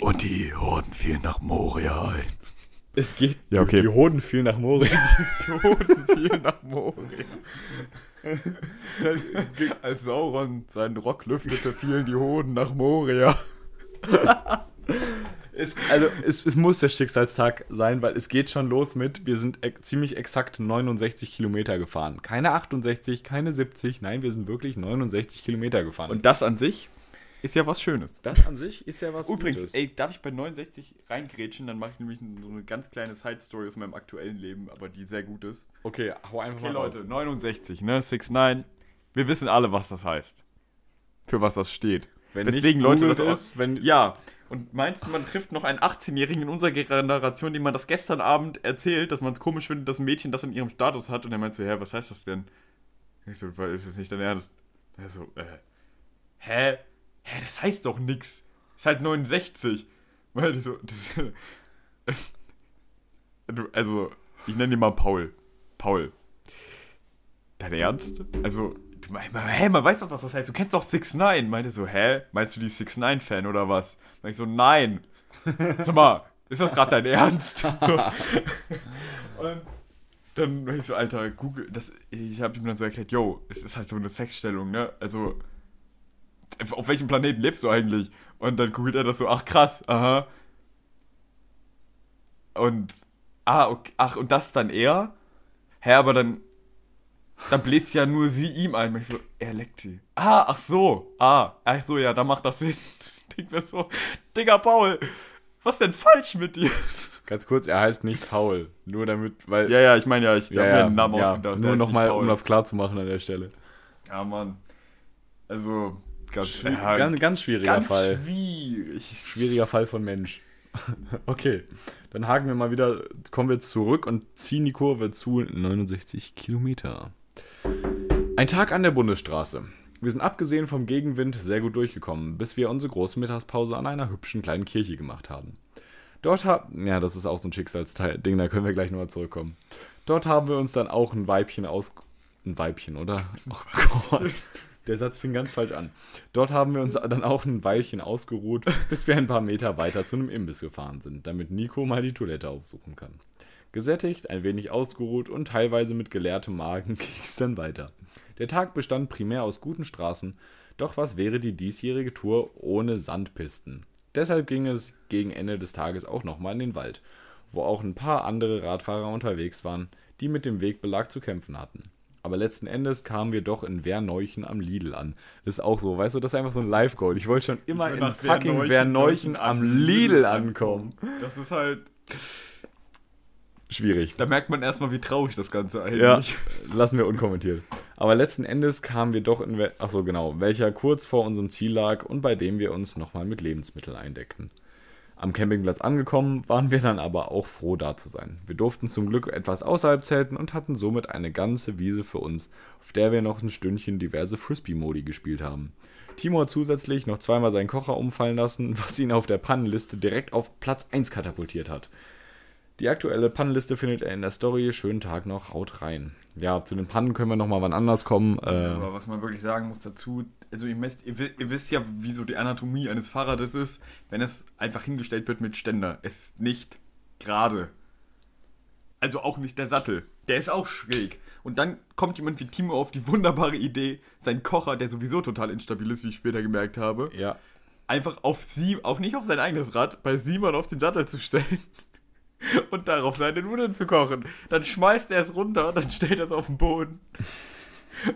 Und die Horden fielen nach Moria ein. Es geht. Ja, okay. Die Hoden fielen nach Moria. Die Hoden fielen nach Moria. Als Sauron seinen Rock lüftete, fielen die Hoden nach Moria. Es, also es, es muss der Schicksalstag sein, weil es geht schon los mit, wir sind e ziemlich exakt 69 Kilometer gefahren. Keine 68, keine 70, nein, wir sind wirklich 69 Kilometer gefahren. Und das an sich ist ja was Schönes. das an sich ist ja was Übrigens, Gutes. ey, darf ich bei 69 reingrätschen? Dann mache ich nämlich so eine ganz kleine Side-Story aus meinem aktuellen Leben, aber die sehr gut ist. Okay, hau einfach Okay, mal Leute, raus. 69, ne? 69. Wir wissen alle, was das heißt. Für was das steht. Wenn Deswegen, Leute, das ist, wenn Ja, und meinst du, man trifft noch einen 18-Jährigen in unserer Generation, dem man das gestern Abend erzählt, dass man es komisch findet, dass ein Mädchen das in ihrem Status hat? Und er meint so, hä, was heißt das denn? Ich so, "Weil, ist das nicht dein Ernst? Er so, äh, hä? Hä, das heißt doch nix. Ist halt 69. Weil die so, das, also, ich nenne ihn mal Paul. Paul. Dein Ernst? Also, du meinst, hä, man weiß doch, was das heißt. Du kennst doch 6 9 Meinte so, hä? Meinst du die 6 9 fan oder was? Meinte ich so, nein. Sag mal, ist das gerade dein Ernst? So. Und dann meinte ich so, Alter, Google, das, ich habe ihm dann so erklärt, yo, es ist halt so eine Sexstellung, ne? Also, auf welchem Planeten lebst du eigentlich? Und dann googelt er das so, ach krass, aha. Und, ah, okay, ach, und das dann er? Hä, aber dann, dann bläst ja nur sie ihm ein. Und ich so, er leckt sie. Ah, ach so, ah, ach so, ja, dann macht das Sinn. Denk mir so, Digga, Paul, was denn falsch mit dir? Ganz kurz, er heißt nicht Paul. Nur damit, weil. Ja, ja, ich meine ja, ich ja, habe ja, mir einen Namen ja, ausgedacht. Nur nochmal, um das klar zu machen an der Stelle. Ja, Mann. Also, ganz, Schwi- ja, ganz, ganz schwieriger ganz Fall. schwierig. Schwieriger Fall von Mensch. okay, dann haken wir mal wieder, kommen wir zurück und ziehen die Kurve zu 69 Kilometer. Ein Tag an der Bundesstraße. Wir sind abgesehen vom Gegenwind sehr gut durchgekommen, bis wir unsere große Mittagspause an einer hübschen kleinen Kirche gemacht haben. Dort haben, ja, das ist auch so ein Schicksalsteil-Ding, da können wir gleich nochmal zurückkommen. Dort haben wir uns dann auch ein Weibchen aus, ein Weibchen, oder? Oh Gott. Der Satz fing ganz falsch an. Dort haben wir uns dann auch ein Weilchen ausgeruht, bis wir ein paar Meter weiter zu einem Imbiss gefahren sind, damit Nico mal die Toilette aufsuchen kann. Gesättigt, ein wenig ausgeruht und teilweise mit geleertem Magen ging es dann weiter. Der Tag bestand primär aus guten Straßen, doch was wäre die diesjährige Tour ohne Sandpisten? Deshalb ging es gegen Ende des Tages auch nochmal in den Wald, wo auch ein paar andere Radfahrer unterwegs waren, die mit dem Wegbelag zu kämpfen hatten. Aber letzten Endes kamen wir doch in Werneuchen am Lidl an. Das ist auch so, weißt du, das ist einfach so ein Live-Goal. Ich wollte schon immer in fucking Werneuchen Werneuchen am Lidl ankommen. Das ist halt. Schwierig. Da merkt man erstmal, wie traurig das Ganze eigentlich Ja, lassen wir unkommentiert. Aber letzten Endes kamen wir doch in, wel- ach so genau, welcher kurz vor unserem Ziel lag und bei dem wir uns nochmal mit Lebensmitteln eindeckten. Am Campingplatz angekommen, waren wir dann aber auch froh, da zu sein. Wir durften zum Glück etwas außerhalb zelten und hatten somit eine ganze Wiese für uns, auf der wir noch ein Stündchen diverse Frisbee-Modi gespielt haben. Timo hat zusätzlich noch zweimal seinen Kocher umfallen lassen, was ihn auf der Pannenliste direkt auf Platz 1 katapultiert hat. Die aktuelle Pannenliste findet ihr in der Story. Schönen Tag noch, haut rein. Ja, zu den Pannen können wir nochmal wann anders kommen. Äh, Aber was man wirklich sagen muss dazu, also ihr, messt, ihr, ihr wisst ja, wie so die Anatomie eines Fahrrades ist, wenn es einfach hingestellt wird mit Ständer. Es ist nicht gerade. Also auch nicht der Sattel. Der ist auch schräg. Und dann kommt jemand wie Timo auf die wunderbare Idee, seinen Kocher, der sowieso total instabil ist, wie ich später gemerkt habe, ja, einfach auf sie, auf nicht auf sein eigenes Rad, bei Simon auf den Sattel zu stellen und darauf seine Nudeln zu kochen. Dann schmeißt er es runter, dann stellt er es auf den Boden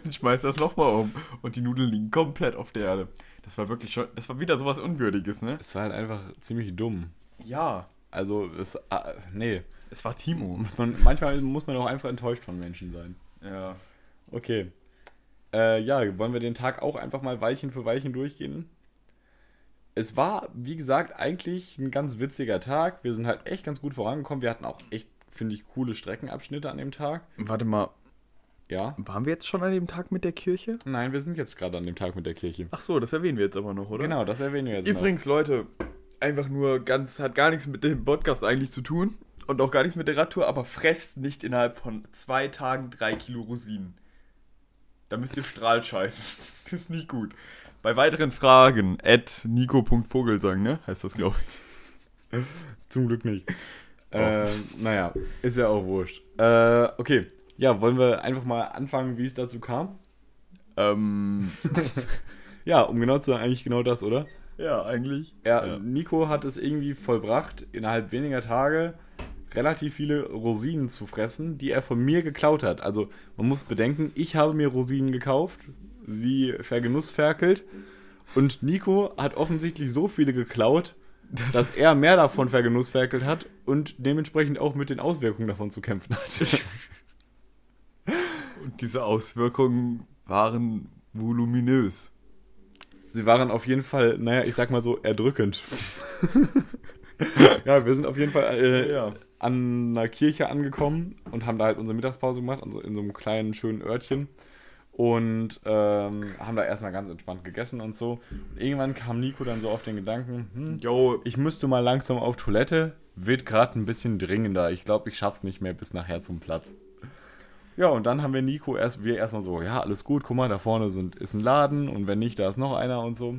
und schmeißt das nochmal um und die Nudeln liegen komplett auf der Erde. Das war wirklich schon, das war wieder sowas Unwürdiges, ne? es war halt einfach ziemlich dumm. Ja, Also, es, äh, nee. es war Timo. Man, manchmal muss man auch einfach enttäuscht von Menschen sein. Ja. Okay. Äh, ja, wollen wir den Tag auch einfach mal Weilchen für Weilchen durchgehen? Es war, wie gesagt, eigentlich ein ganz witziger Tag. Wir sind halt echt ganz gut vorangekommen. Wir hatten auch echt, finde ich, coole Streckenabschnitte an dem Tag. Warte mal, Ja. waren wir jetzt schon an dem Tag mit der Kirche? Nein, wir sind jetzt gerade an dem Tag mit der Kirche. Ach so, das erwähnen wir jetzt aber noch, oder? Genau, das erwähnen wir jetzt Übrigens, Leute, einfach nur ganz, hat gar nichts mit dem Podcast eigentlich zu tun und auch gar nichts mit der Radtour, aber fresst nicht innerhalb von zwei Tagen drei Kilo Rosinen. Da müsst ihr Strahl scheißen. Das ist nicht gut. Bei weiteren Fragen, at nico.vogelsang, ne? Heißt das, glaube ich. Zum Glück nicht. Äh, naja, ist ja auch wurscht. Äh, okay, ja, wollen wir einfach mal anfangen, wie es dazu kam? Ähm, Ja, um genau zu sein, eigentlich genau das, oder? ja, eigentlich. Ja, Ja. Nico hat es irgendwie vollbracht, innerhalb weniger Tage relativ viele Rosinen zu fressen, die er von mir geklaut hat. Also man muss bedenken, ich habe mir Rosinen gekauft, sie vergenussferkelt und Nico hat offensichtlich so viele geklaut, dass er mehr davon vergenussferkelt hat und dementsprechend auch mit den Auswirkungen davon zu kämpfen hat. Und diese Auswirkungen waren voluminös. Sie waren auf jeden Fall, naja, ich sag mal so, erdrückend. ja, wir sind auf jeden Fall äh, Ja. an einer Kirche angekommen und haben da halt unsere Mittagspause gemacht, also in so einem kleinen, schönen Örtchen. Und ähm, haben da erstmal ganz entspannt gegessen und so. Und irgendwann kam Nico dann so auf den Gedanken, hm, Jo, ich müsste mal langsam auf Toilette, wird gerade ein bisschen dringender. Ich glaube, ich schaff's nicht mehr bis nachher zum Platz. Ja, und dann haben wir Nico erst, wir erstmal so, ja, alles gut, guck mal, da vorne sind, ist ein Laden und wenn nicht, da ist noch einer und so.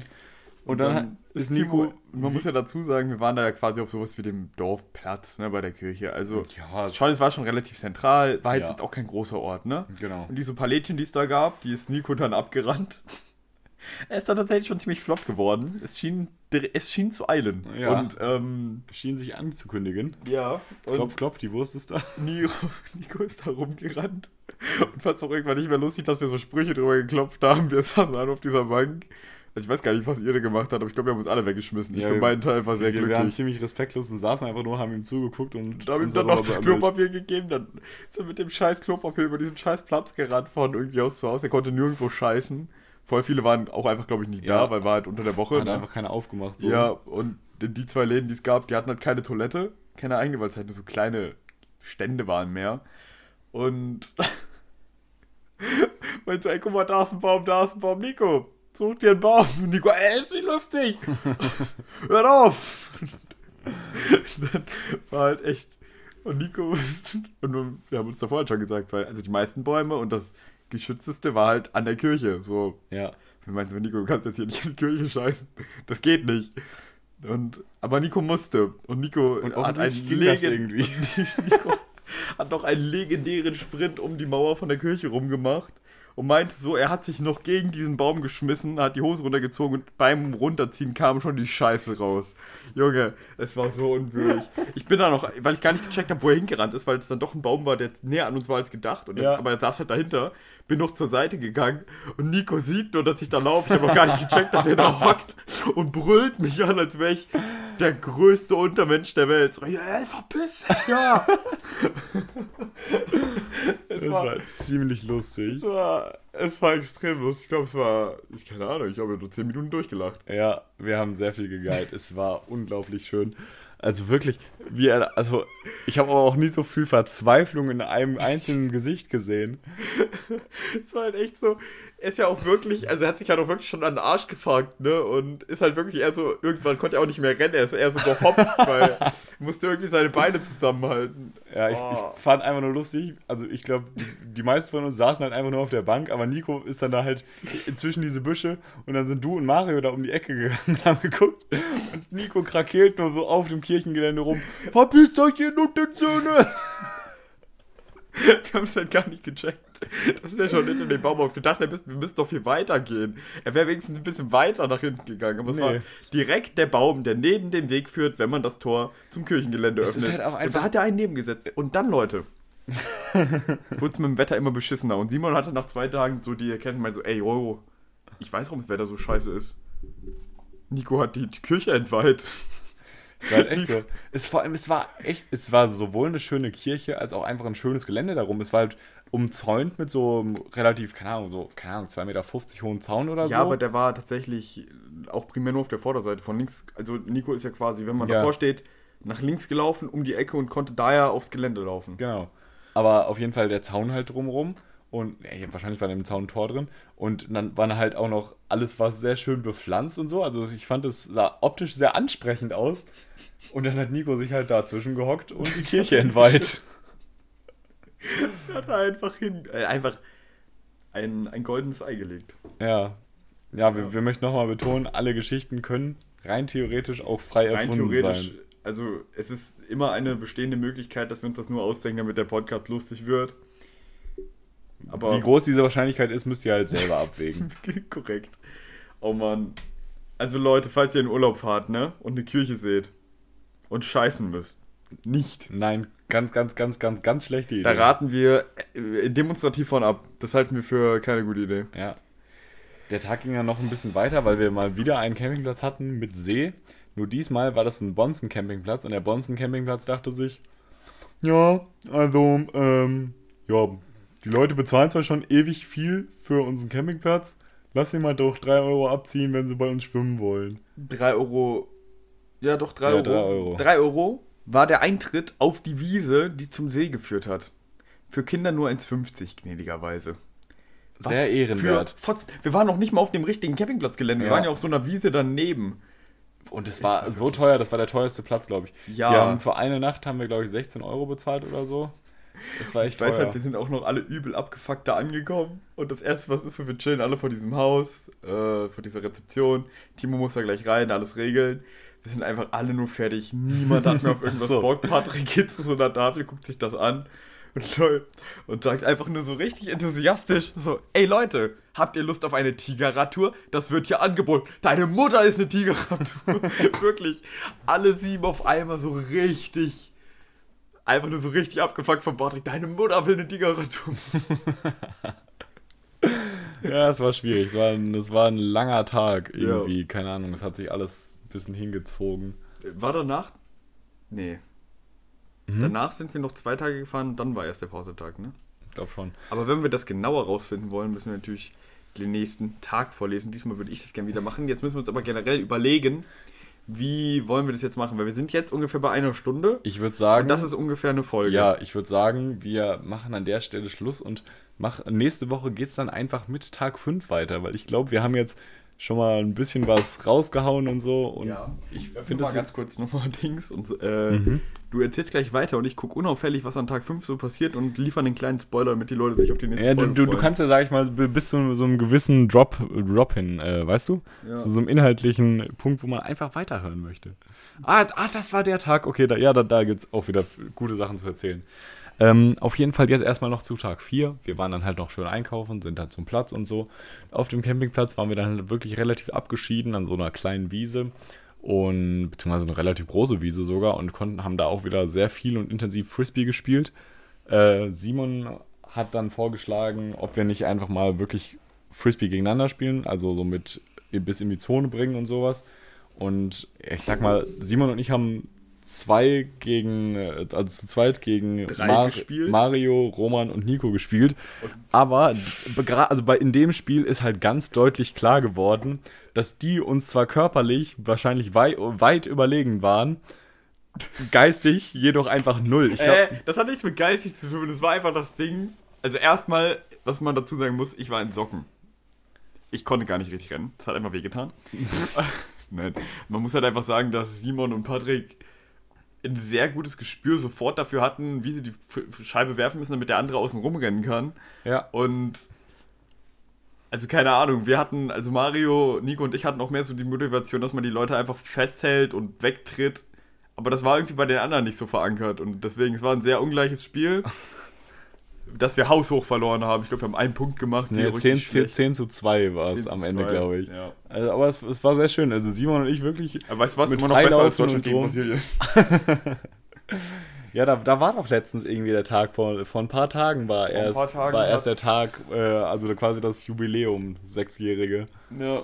Und, dann, ist Nico, Timo, man muss ja dazu sagen, wir waren da ja quasi auf sowas wie dem Dorfplatz, ne, bei der Kirche. Also, ja, schon, es war schon relativ zentral, war halt Ja. jetzt auch kein großer Ort, ne? genau. Und diese Palätchen, die es da gab, die ist Nico dann abgerannt. Er ist dann tatsächlich schon ziemlich flott geworden. Es schien, es schien zu eilen. Ja. Und, ähm, Schien sich anzukündigen. ja. Klopf, klopf, die Wurst ist da. Nico, Nico ist da rumgerannt und fand es auch irgendwann nicht mehr lustig, dass wir so Sprüche drüber geklopft haben. Wir saßen alle auf dieser Bank. Also ich weiß gar nicht, was ihr da gemacht habt, aber ich glaube, wir haben uns alle weggeschmissen. Ich Ja, für wir- meinen Teil war sehr wir waren glücklich. ziemlich respektlos und saßen einfach nur, haben ihm zugeguckt und Und da haben ihm dann noch das. Klopapier gegeben, dann ist er mit dem scheiß Klopapier über diesen scheiß Platz gerannt von irgendwie aus zu Hause. Er konnte nirgendwo scheißen. Voll viele waren auch einfach, glaube ich, nicht Ja. da, weil war halt unter der Woche. Hat ne? einfach keiner aufgemacht. So. Ja, und die zwei Läden, die es gab, die hatten halt keine Toilette, keine eigene, weil es halt nur so kleine Stände waren mehr. Und meinte so, ey, guck mal, da ist ein Baum, da ist ein Baum, Nico, such dir einen Baum. Und Nico, ey, ist nicht lustig. Hört auf. dann war halt echt, und Nico, und wir haben uns davor halt schon gesagt, weil, also die meisten Bäume und das geschützteste war halt an der Kirche, so ja. wir meinten so, Nico, du kannst jetzt hier nicht in die Kirche scheißen. Das geht nicht. Und, aber Nico musste. Und Nico Und hat einen irgendwie. Nico hat noch einen legendären Sprint um die Mauer von der Kirche rumgemacht. Und meinte so, er hat sich noch gegen diesen Baum geschmissen, hat die Hose runtergezogen und beim Runterziehen kam schon die Scheiße raus. Junge, es war so unwürdig. Ich bin da noch, weil ich gar nicht gecheckt habe, wo er hingerannt ist, weil es dann doch ein Baum war, der näher an uns war als gedacht. Und Ja. aber er saß halt dahinter, bin noch zur Seite gegangen und Nico sieht nur, dass ich da laufe. Ich habe noch gar nicht gecheckt, dass er da hockt und brüllt mich an, als wäre ich der größte Untermensch der Welt. So, ja, verpiss dich, ja. es, Das war, war ziemlich lustig. es, war, es war extrem lustig. Ich glaube, es war, ich keine Ahnung, ich habe nur 10 Minuten durchgelacht. Ja, wir haben sehr viel gegeilt. Es war unglaublich schön. Also wirklich, wie er, also ich habe aber auch nie so viel Verzweiflung in einem einzelnen Gesicht gesehen. Es war halt echt so, ist ja auch wirklich, also er hat sich halt auch wirklich schon an den Arsch gefangen, ne? Und ist halt wirklich eher so, irgendwann konnte er auch nicht mehr rennen, er ist eher so gehopst, weil er musste irgendwie seine Beine zusammenhalten. Ja, ich, Oh. ich fand einfach nur lustig. Also ich glaube, die, die meisten von uns saßen halt einfach nur auf der Bank, aber Nico ist dann da halt inzwischen diese Büsche und dann sind du und Mario da um die Ecke gegangen und haben geguckt und Nico krakeelt nur so auf dem Kirchengelände rum. Verpisst euch ihr Nuttenzöhne! Wir haben es halt gar nicht gecheckt. Das ist ja schon hinter dem Baum auf. Wir dachten, wir müssen, wir müssen doch viel weiter gehen. Er wäre wenigstens ein bisschen weiter nach hinten gegangen. Aber es Nee. war direkt der Baum, der neben dem Weg führt, wenn man das Tor zum Kirchengelände Es öffnet. ist halt auch und da hat er einen nebengesetzt. Und dann, Leute, wurde es mit dem Wetter immer beschissener. Und Simon hatte nach zwei Tagen so die Erkenntnis, so, ey, Euro, ich weiß, warum das Wetter so scheiße ist. Nico hat die, die Kirche entweiht. Es war halt echt so. Es, vor allem, es war echt, es war sowohl eine schöne Kirche als auch einfach ein schönes Gelände darum. Es war halt umzäunt mit so einem relativ, keine Ahnung, so, keine Ahnung, 2,50 Meter hohen Zaun oder so. Ja, aber der war tatsächlich auch primär nur auf der Vorderseite von links. Also Nico ist ja quasi, wenn man Ja. davor steht, nach links gelaufen um die Ecke und konnte daher aufs Gelände laufen. Genau. Aber auf jeden Fall der Zaun halt drumrum. Und ja, wahrscheinlich war in dem Zaun ein Tor drin. Und dann waren halt auch noch alles, was sehr schön bepflanzt und so. Also ich fand, es sah optisch sehr ansprechend aus. Und dann hat Nico sich halt dazwischen gehockt und die Kirche entweiht. Hat er einfach hin, äh, einfach ein, ein goldenes Ei gelegt. Ja. ja, wir, wir möchten nochmal betonen, alle Geschichten können rein theoretisch auch frei Rein erfunden theoretisch, sein. also es ist immer eine bestehende Möglichkeit, dass wir uns das nur ausdenken, damit der Podcast lustig wird. Aber Wie groß diese Wahrscheinlichkeit ist, müsst ihr halt selber abwägen. korrekt. Oh Mann. Also Leute, falls ihr in Urlaub fahrt, ne, und eine Kirche seht und scheißen müsst, nicht. Nein, ganz, ganz, ganz, ganz, ganz schlechte Idee. Da raten wir äh, demonstrativ von ab. Das halten wir für keine gute Idee. Ja. Der Tag ging ja noch ein bisschen weiter, weil wir mal wieder einen Campingplatz hatten mit See. Nur diesmal war das ein Bonzen-Campingplatz und der Bonzen-Campingplatz dachte sich, ja, also, ähm, ja, die Leute bezahlen zwar schon ewig viel für unseren Campingplatz, lass sie mal doch 3 Euro abziehen, wenn sie bei uns schwimmen wollen. 3 Euro. Ja, doch, 3 Ja, Euro. drei Euro. 3 Euro war der Eintritt auf die Wiese, die zum See geführt hat. Für Kinder nur 1,50 gnädigerweise. Sehr ehrenwert. Wir waren noch nicht mal auf dem richtigen Campingplatzgelände. Wir Ja. waren ja auf so einer Wiese daneben. Und es war so teuer, das war der teuerste Platz, glaube ich. Ja. Wir haben für eine Nacht haben wir, glaube ich, 16 Euro bezahlt oder so. Das war echt Ich weiß teuer. halt, wir sind auch noch alle übel abgefuckt da angekommen. Und das erste, was ist so, wir chillen alle vor diesem Haus, äh, vor dieser Rezeption. Timo muss da gleich rein, alles regeln. Wir sind einfach alle nur fertig. Niemand hat mehr auf irgendwas so. Bock. Patrick geht zu so einer Tafel, guckt sich das an und, und sagt einfach nur so richtig enthusiastisch: So, ey Leute, habt ihr Lust auf eine Tigerradtour? Das wird hier angeboten. Deine Mutter ist eine Tigerradtour. Wirklich, alle sieben auf einmal so richtig einfach nur so richtig abgefuckt von Patrick. Deine Mutter will eine Tigerradtour. Ja, es war schwierig. Es war, ein- es war ein langer Tag Ja. irgendwie. Keine Ahnung, es hat sich alles ein bisschen hingezogen. War danach? Nee. Mhm. Danach sind wir noch zwei Tage gefahren und dann war erst der Pausetag, ne? Ich glaube schon. Aber wenn wir das genauer rausfinden wollen, müssen wir natürlich den nächsten Tag vorlesen. Diesmal würde ich das gerne wieder machen. Jetzt müssen wir uns aber generell überlegen, wie wollen wir das jetzt machen? Weil wir sind jetzt ungefähr bei einer Stunde Ich würde sagen, und das ist ungefähr eine Folge. ja, ich würde sagen, wir machen an der Stelle Schluss und mach, nächste Woche geht es dann einfach mit Tag 5 weiter, weil ich glaube, wir haben jetzt schon mal ein bisschen was rausgehauen und so. Und Ja, ich Finde finde mal das ganz kurz nochmal Dings und äh, Mhm. du erzählst gleich weiter und ich gucke unauffällig, was an Tag 5 so passiert und liefere einen kleinen Spoiler, damit die Leute sich auf die nächste Ja, du, Folge du, du kannst ja, sag ich mal, bi- bis zu so einem gewissen Drop, Drop hin, äh, weißt du? Ja. Zu so einem inhaltlichen Punkt, wo man einfach weiterhören möchte. Ah, ah das war der Tag. Okay, da, ja, da, da gibt es auch wieder gute Sachen zu erzählen. Ähm, auf jeden Fall jetzt erstmal noch zu Tag 4. Wir waren dann halt noch schön einkaufen, sind dann zum Platz und so. Auf dem Campingplatz waren wir dann halt wirklich relativ abgeschieden an so einer kleinen Wiese und beziehungsweise eine relativ große Wiese sogar und konnten, haben da auch wieder sehr viel und intensiv Frisbee gespielt. Äh, Simon hat dann vorgeschlagen, ob wir nicht einfach mal wirklich Frisbee gegeneinander spielen, also so mit bis in die Zone bringen und sowas. Und ich sag mal, Simon und ich haben zwei gegen, also zu zweit gegen Drei gespielt. Mario, Roman und Nico gespielt. Aber also bei, in dem Spiel ist halt ganz deutlich klar geworden, dass die uns zwar körperlich wahrscheinlich wei weit überlegen waren, geistig jedoch einfach null. Ich glaub, äh, das hat nichts mit geistig zu tun, das war einfach das Ding. Also erstmal, was man dazu sagen muss, ich war in Socken. Ich konnte gar nicht richtig rennen. Das hat einfach wehgetan. Nein. Man muss halt einfach sagen, dass Simon und Patrick ein sehr gutes Gespür sofort dafür hatten, wie sie die Scheibe werfen müssen, damit der andere außen rumrennen kann. ja. Und also keine Ahnung, wir hatten, also Mario, Nico und ich hatten auch mehr so die Motivation, dass man die Leute einfach festhält und wegtritt. Aber das war irgendwie bei den anderen nicht so verankert. Und deswegen, es war ein sehr ungleiches Spiel, dass wir haushoch verloren haben. Ich glaube, wir haben einen Punkt gemacht. Nee, die 10, richtig 10, schlecht- 10 zu 2 war 10 es am Ende, 2, glaube ich. Ja. Also, aber es, es war sehr schön. Also Simon und ich wirklich. Aber weißt du was, immer noch besser als Deutschland gegen. Brasilien. Ja, da, da war doch letztens irgendwie der Tag, vor, vor ein paar Tagen war ein erst, Tagen war erst der Tag, äh, also quasi das Jubiläum, sechsjährige. Ja.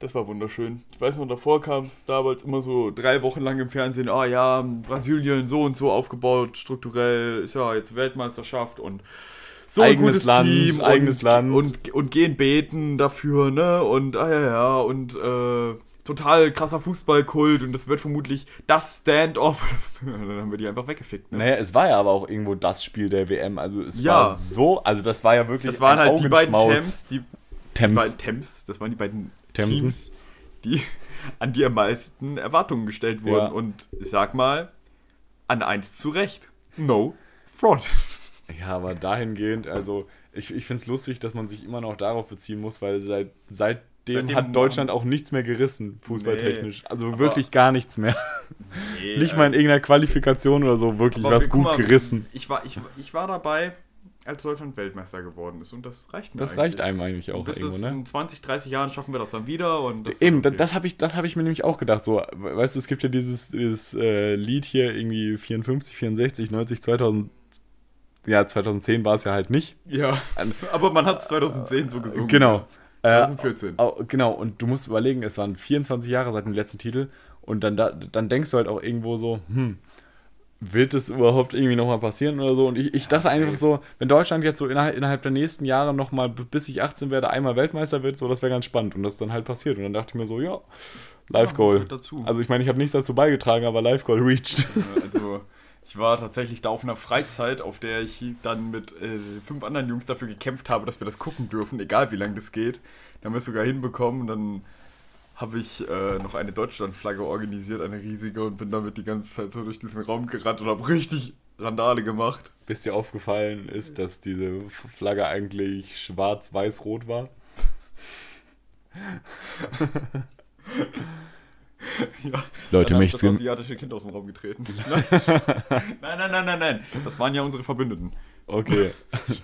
Das war wunderschön. Ich weiß noch, davor kam es damals immer so drei Wochen lang im Fernsehen, ah ja, Brasilien so und so aufgebaut, strukturell, ist ja jetzt Weltmeisterschaft und so ein Eigenes Land, Team eigenes und, Land. Und, und gehen beten dafür, ne? Und ah ja, ja, und äh, total krasser Fußballkult und das wird vermutlich das Stand-off. Dann haben wir die einfach weggefickt, ne? Naja, es war ja aber auch irgendwo das Spiel der WM. Also es Ja. war so, also das war ja wirklich Das waren halt die beiden. Temps, die, die Thames. beiden Temps, das waren die beiden Teams, die, an die am meisten Erwartungen gestellt wurden. Ja. Und ich sag mal, an eins zu Recht. No front. Ja, aber dahingehend, also ich, ich finde es lustig, dass man sich immer noch darauf beziehen muss, weil seit, seit seitdem, hat Deutschland auch nichts mehr gerissen, fußballtechnisch. Also aber- wirklich gar nichts mehr. Nee, Nicht äh, mal in irgendeiner Qualifikation oder so wirklich was wir- gut mal, gerissen. Ich war, ich, ich war dabei, als Deutschland Weltmeister geworden ist und das reicht mir Das eigentlich. reicht einem eigentlich auch Bis irgendwo, ne? in 20, 30 Jahren schaffen wir das dann wieder und Eben, okay. da- das habe ich, das hab ich mir nämlich auch gedacht. So, we- weißt du, es gibt ja dieses, dieses äh, Lied hier irgendwie 54, 64, 90, 2000. Ja, 2010 war es ja halt nicht. Ja, aber man hat es 2010 so gesungen. Genau. Äh, 2014. au- genau, und du musst überlegen, es waren 24 Jahre seit dem letzten Titel. Und dann, da, dann denkst du halt auch irgendwo so, hm, wird es überhaupt irgendwie nochmal passieren oder so? Und ich, ich dachte safe. einfach so, wenn Deutschland jetzt so innerhalb, innerhalb der nächsten Jahre nochmal, bis ich 18 werde, einmal Weltmeister wird, so, das wäre ganz spannend. Und das ist dann halt passiert. Und dann dachte ich mir so, ja, Live Goal. gehört dazu. Also ich meine, ich habe nichts dazu beigetragen, aber Live Goal reached. Ja, Also, ich war tatsächlich da auf einer Freizeit, auf der ich dann mit äh, fünf anderen Jungs dafür gekämpft habe, dass wir das gucken dürfen, egal wie lange das geht. Da haben wir es sogar hinbekommen. Dann habe ich äh, noch eine Deutschlandflagge organisiert, eine riesige, und bin damit die ganze Zeit so durch diesen Raum gerannt und habe richtig Randale gemacht. Bis dir aufgefallen ist, dass diese Flagge eigentlich schwarz-weiß-rot war. Ja. Leute, Dann mich das asiatische Kind aus dem Raum getreten. nein, nein, nein, nein, nein. Das waren ja unsere Verbündeten. Okay.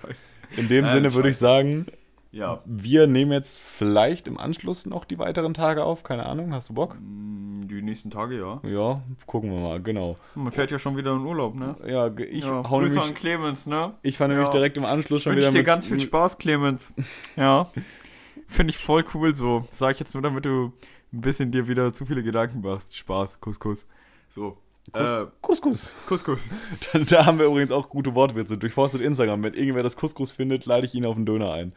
In dem Nein, Sinne würde ich sagen, Ja. wir nehmen jetzt vielleicht im Anschluss noch die weiteren Tage auf. Keine Ahnung, hast du Bock? Mm, Die nächsten Tage, ja. Ja, gucken wir mal, genau. Man fährt ja schon wieder in Urlaub, ne? Ja, ich ja, hau Grüße nämlich, an Clemens, ne? ich fahre nämlich Ja. direkt im Anschluss Ich schon wünsche wieder dir mit, ganz viel Spaß, Clemens. Ja. Finde ich voll cool so. Sag ich jetzt nur, damit du ein bisschen dir wieder zu viele Gedanken machst. Spaß, Kuss, Kuss. So. Kuss. Äh, Couscous. Da, da haben wir übrigens auch gute Wortwitze. Durchforstet Instagram. Wenn irgendwer das Couscous findet, lade ich ihn auf einen Döner ein.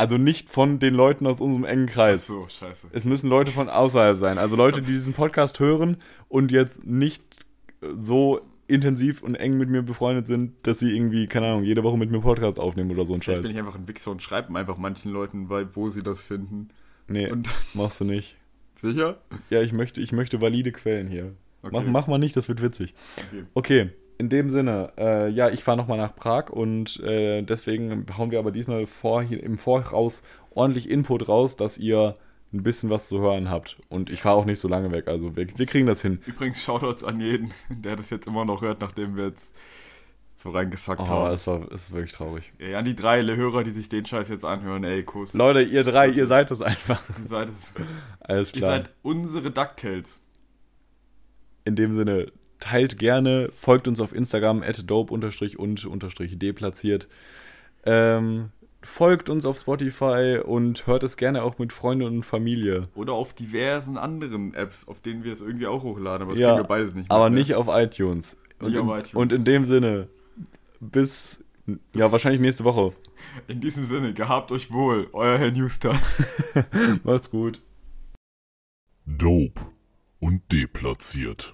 Also nicht von den Leuten aus unserem engen Kreis. So, scheiße. Es müssen Leute von außerhalb sein. Also Leute, die diesen Podcast hören und jetzt nicht so intensiv und eng mit mir befreundet sind, dass sie irgendwie, keine Ahnung, jede Woche mit mir Podcast aufnehmen oder so ein Vielleicht Scheiß. bin ich einfach ein Wichser und schreibe einfach manchen Leuten, weil, wo sie das finden. Nee, Und machst du nicht. sicher? Ja, ich möchte, ich möchte valide Quellen hier. Okay. Mach, mach mal nicht, das wird witzig. Okay. Okay, in dem Sinne, äh, ja, ich fahre nochmal nach Prag und äh, deswegen hauen wir aber diesmal vor, im Voraus ordentlich Input raus, dass ihr ein bisschen was zu hören habt. Und ich fahre auch nicht so lange weg, also wir, wir kriegen das hin. Übrigens, Shoutouts an jeden, der das jetzt immer noch hört, nachdem wir jetzt so reingesackt Oh, haben. es war es ist wirklich traurig. Ey, an die drei Hörer, die sich den Scheiß jetzt anhören, ey, Kuss. Leute, ihr drei, ihr seid es einfach. Ihr seid, es. Alles Ihr klar. seid unsere DuckTales. In dem Sinne, teilt gerne, folgt uns auf Instagram, dope und deplatziert. Ähm, folgt uns auf Spotify und hört es gerne auch mit Freunden und Familie. Oder auf diversen anderen Apps, auf denen wir es irgendwie auch hochladen, aber das Ja, wir beides nicht Aber mit, ne? nicht auf iTunes. Und, auf in, iTunes. und in dem Sinne, bis, ja, wahrscheinlich nächste Woche. In diesem Sinne, gehabt euch wohl, euer Herr Newstar. Macht's gut. Dope und deplatziert.